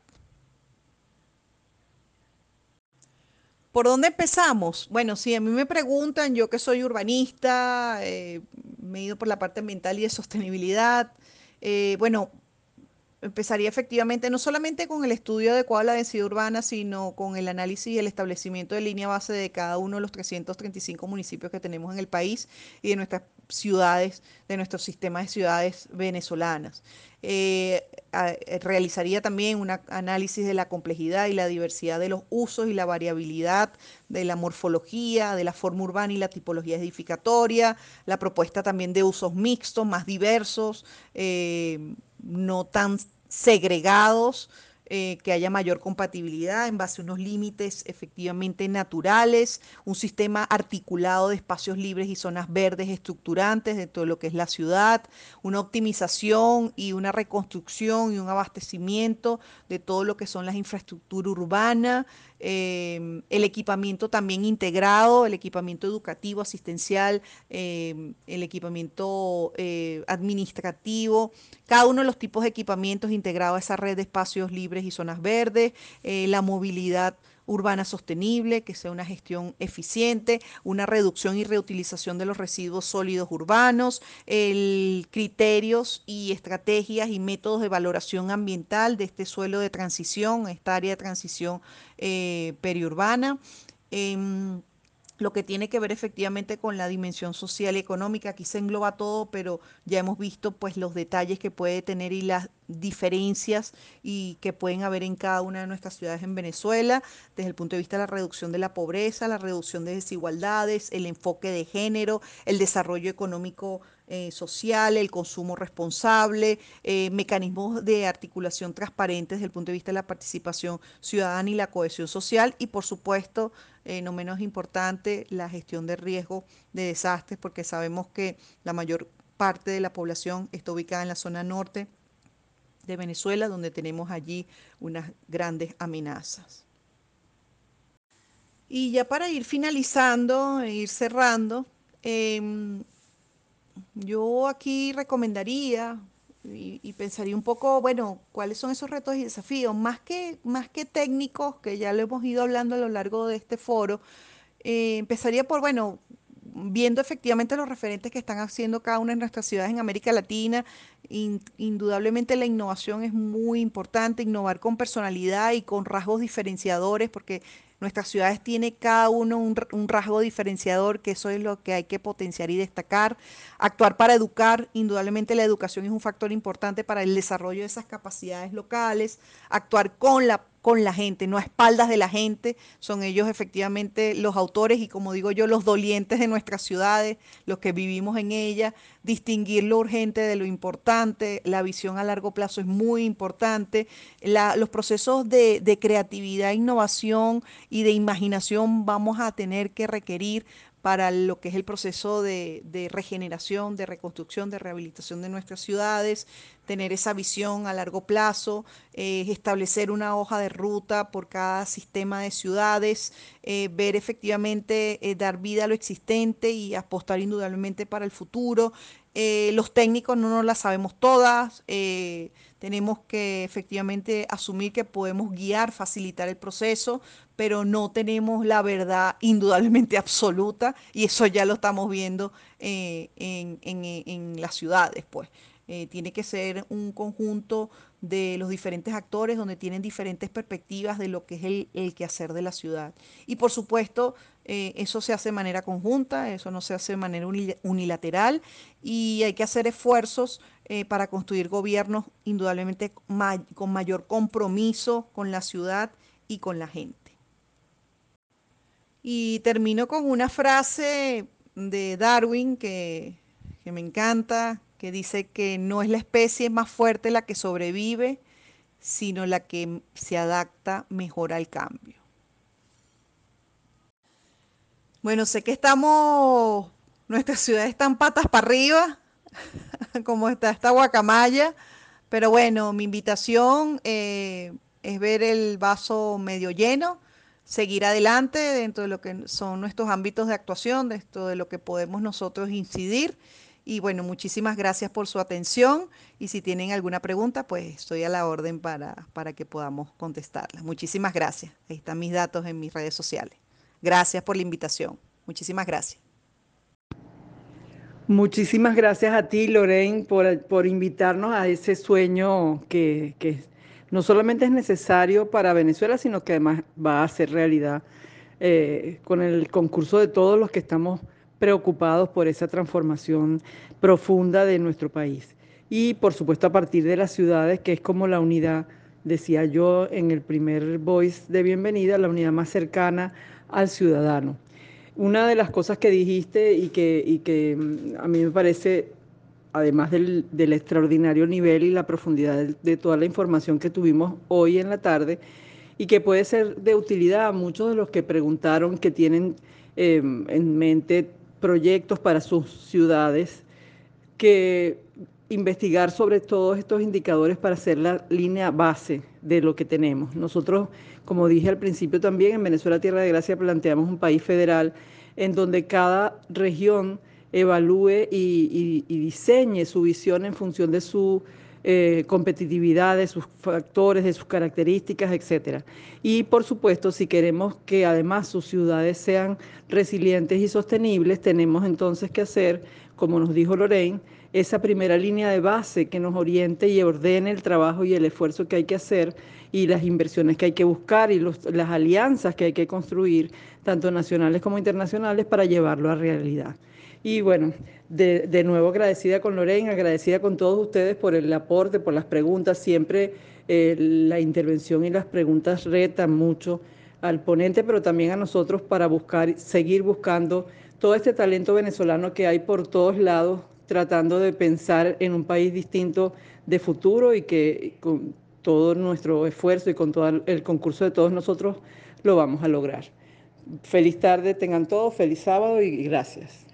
[SPEAKER 3] ¿Por dónde empezamos? Bueno, si a mí me preguntan, yo que soy urbanista, eh, me he ido por la parte ambiental y de sostenibilidad, eh, bueno, empezaría efectivamente no solamente con el estudio adecuado de la densidad urbana, sino con el análisis y el establecimiento de línea base de cada uno de los 335 municipios que tenemos en el país y de nuestras ciudades, de nuestro sistema de ciudades venezolanas. Eh, realizaría también un análisis de la complejidad y la diversidad de los usos y la variabilidad de la morfología, de la forma urbana y la tipología edificatoria, la propuesta también de usos mixtos, más diversos, eh, no tan segregados, eh, que haya mayor compatibilidad en base a unos límites efectivamente naturales, un sistema articulado de espacios libres y zonas verdes estructurantes de todo lo que es la ciudad, una optimización y una reconstrucción y un abastecimiento de todo lo que son las infraestructuras urbanas, Em, el equipamiento también integrado, el equipamiento educativo, asistencial, em, el equipamiento eh, administrativo, cada uno de los tipos de equipamientos integrados a esa red de espacios libres y zonas verdes, eh, la movilidad urbana sostenible, que sea una gestión eficiente, una reducción y reutilización de los residuos sólidos urbanos, el, criterios y estrategias y métodos de valoración ambiental de este suelo de transición, esta área de transición eh, periurbana. Em, lo que tiene que ver efectivamente con la dimensión social y económica. Aquí se engloba todo, pero ya hemos visto pues los detalles que puede tener y las diferencias y que pueden haber en cada una de nuestras ciudades en Venezuela, desde el punto de vista de la reducción de la pobreza, la reducción de desigualdades, el enfoque de género, el desarrollo económico eh, social, el consumo responsable, eh, mecanismos de articulación transparentes desde el punto de vista de la participación ciudadana y la cohesión social y por supuesto, eh, no menos importante, la gestión de riesgo de desastres, porque sabemos que la mayor parte de la población está ubicada en la zona norte de Venezuela, donde tenemos allí unas grandes amenazas. Y ya para ir finalizando, e ir cerrando, em, yo aquí recomendaría y, pensaría un poco, bueno, cuáles son esos retos y desafíos, más que, más que técnicos, que ya lo hemos ido hablando a lo largo de este foro, eh, empezaría por, bueno, viendo efectivamente los referentes que están haciendo cada una de nuestras ciudades en América Latina, indudablemente la innovación es muy importante, innovar con personalidad y con rasgos diferenciadores, porque nuestras ciudades tienen cada uno un, un, rasgo diferenciador, que eso es lo que hay que potenciar y destacar. Actuar para educar, indudablemente la educación es un factor importante para el desarrollo de esas capacidades locales. Actuar con la con la gente, no a espaldas de la gente, son ellos efectivamente los autores y como digo yo, los dolientes de nuestras ciudades, los que vivimos en ellas, distinguir lo urgente de lo importante, la visión a largo plazo es muy importante, los procesos de, de creatividad, innovación y de imaginación vamos a tener que requerir para lo que es el proceso de, regeneración, de reconstrucción, de rehabilitación de nuestras ciudades, tener esa visión a largo plazo, eh, establecer una hoja de ruta por cada sistema de ciudades, eh, ver efectivamente, eh, dar vida a lo existente y apostar indudablemente para el futuro. Los técnicos no nos las sabemos todas tenemos que efectivamente asumir que podemos guiar, facilitar el proceso, pero no tenemos la verdad indudablemente absoluta y eso ya lo estamos viendo eh, en, las ciudades, pues. Eh, tiene que ser un conjunto de los diferentes actores donde tienen diferentes perspectivas de lo que es el, el quehacer de la ciudad. Y por supuesto, eh, eso se hace de manera conjunta, eso no se hace de manera unilateral y hay que hacer esfuerzos eh, para construir gobiernos indudablemente con mayor compromiso con la ciudad y con la gente. Y termino con una frase de Darwin que, que me encanta, que dice que no es la especie más fuerte la que sobrevive, sino la que se adapta mejor al cambio. Bueno, sé que estamos, nuestras ciudades están patas para arriba, como está esta guacamaya, pero bueno, mi invitación eh, es ver el vaso medio lleno, seguir adelante dentro de lo que son nuestros ámbitos de actuación, dentro de lo que podemos nosotros incidir. Y bueno, muchísimas gracias por su atención y si tienen alguna pregunta, pues estoy a la orden para, para que podamos contestarla. Muchísimas gracias. Ahí están mis datos en mis redes sociales. Gracias por la invitación. Muchísimas gracias.
[SPEAKER 1] Muchísimas gracias a ti, Lorraine, por, invitarnos a ese sueño que, no solamente es necesario para Venezuela, sino que además va a ser realidad eh, con el concurso de todos los que estamos preocupados por esa transformación profunda de nuestro país. Y por supuesto a partir de las ciudades, que es como la unidad, decía yo en el primer voice de bienvenida, la unidad más cercana al ciudadano. Una de las cosas que dijiste y que, que mm, a mí me parece, además del, extraordinario nivel y la profundidad de, toda la información que tuvimos hoy en la tarde, y que puede ser de utilidad a muchos de los que preguntaron que tienen em, en mente proyectos para sus ciudades, que investigar sobre todos estos indicadores para hacer la línea base de lo que tenemos. Nosotros, como dije al principio también, en Venezuela Tierra de Gracia planteamos un país federal en donde cada región evalúe y, diseñe su visión en función de su eh, competitividad, de sus factores, de sus características, etc. Y por supuesto, si queremos que además sus ciudades sean resilientes y sostenibles, tenemos entonces que hacer, como nos dijo Lorraine, esa primera línea de base que nos oriente y ordene el trabajo y el esfuerzo que hay que hacer y las inversiones que hay que buscar y las alianzas que hay que construir, tanto nacionales como internacionales, para llevarlo a realidad. Y bueno, de, nuevo agradecida con Lorena, agradecida con todos ustedes por el aporte, por las preguntas. Siempre eh, la intervención y las preguntas retan mucho al ponente, pero también a nosotros para buscar, seguir buscando todo este talento venezolano que hay por todos lados, tratando de pensar en un país distinto de futuro y que con todo nuestro esfuerzo y con todo el concurso de todos nosotros lo vamos a lograr. Feliz tarde, tengan todos, feliz sábado y gracias.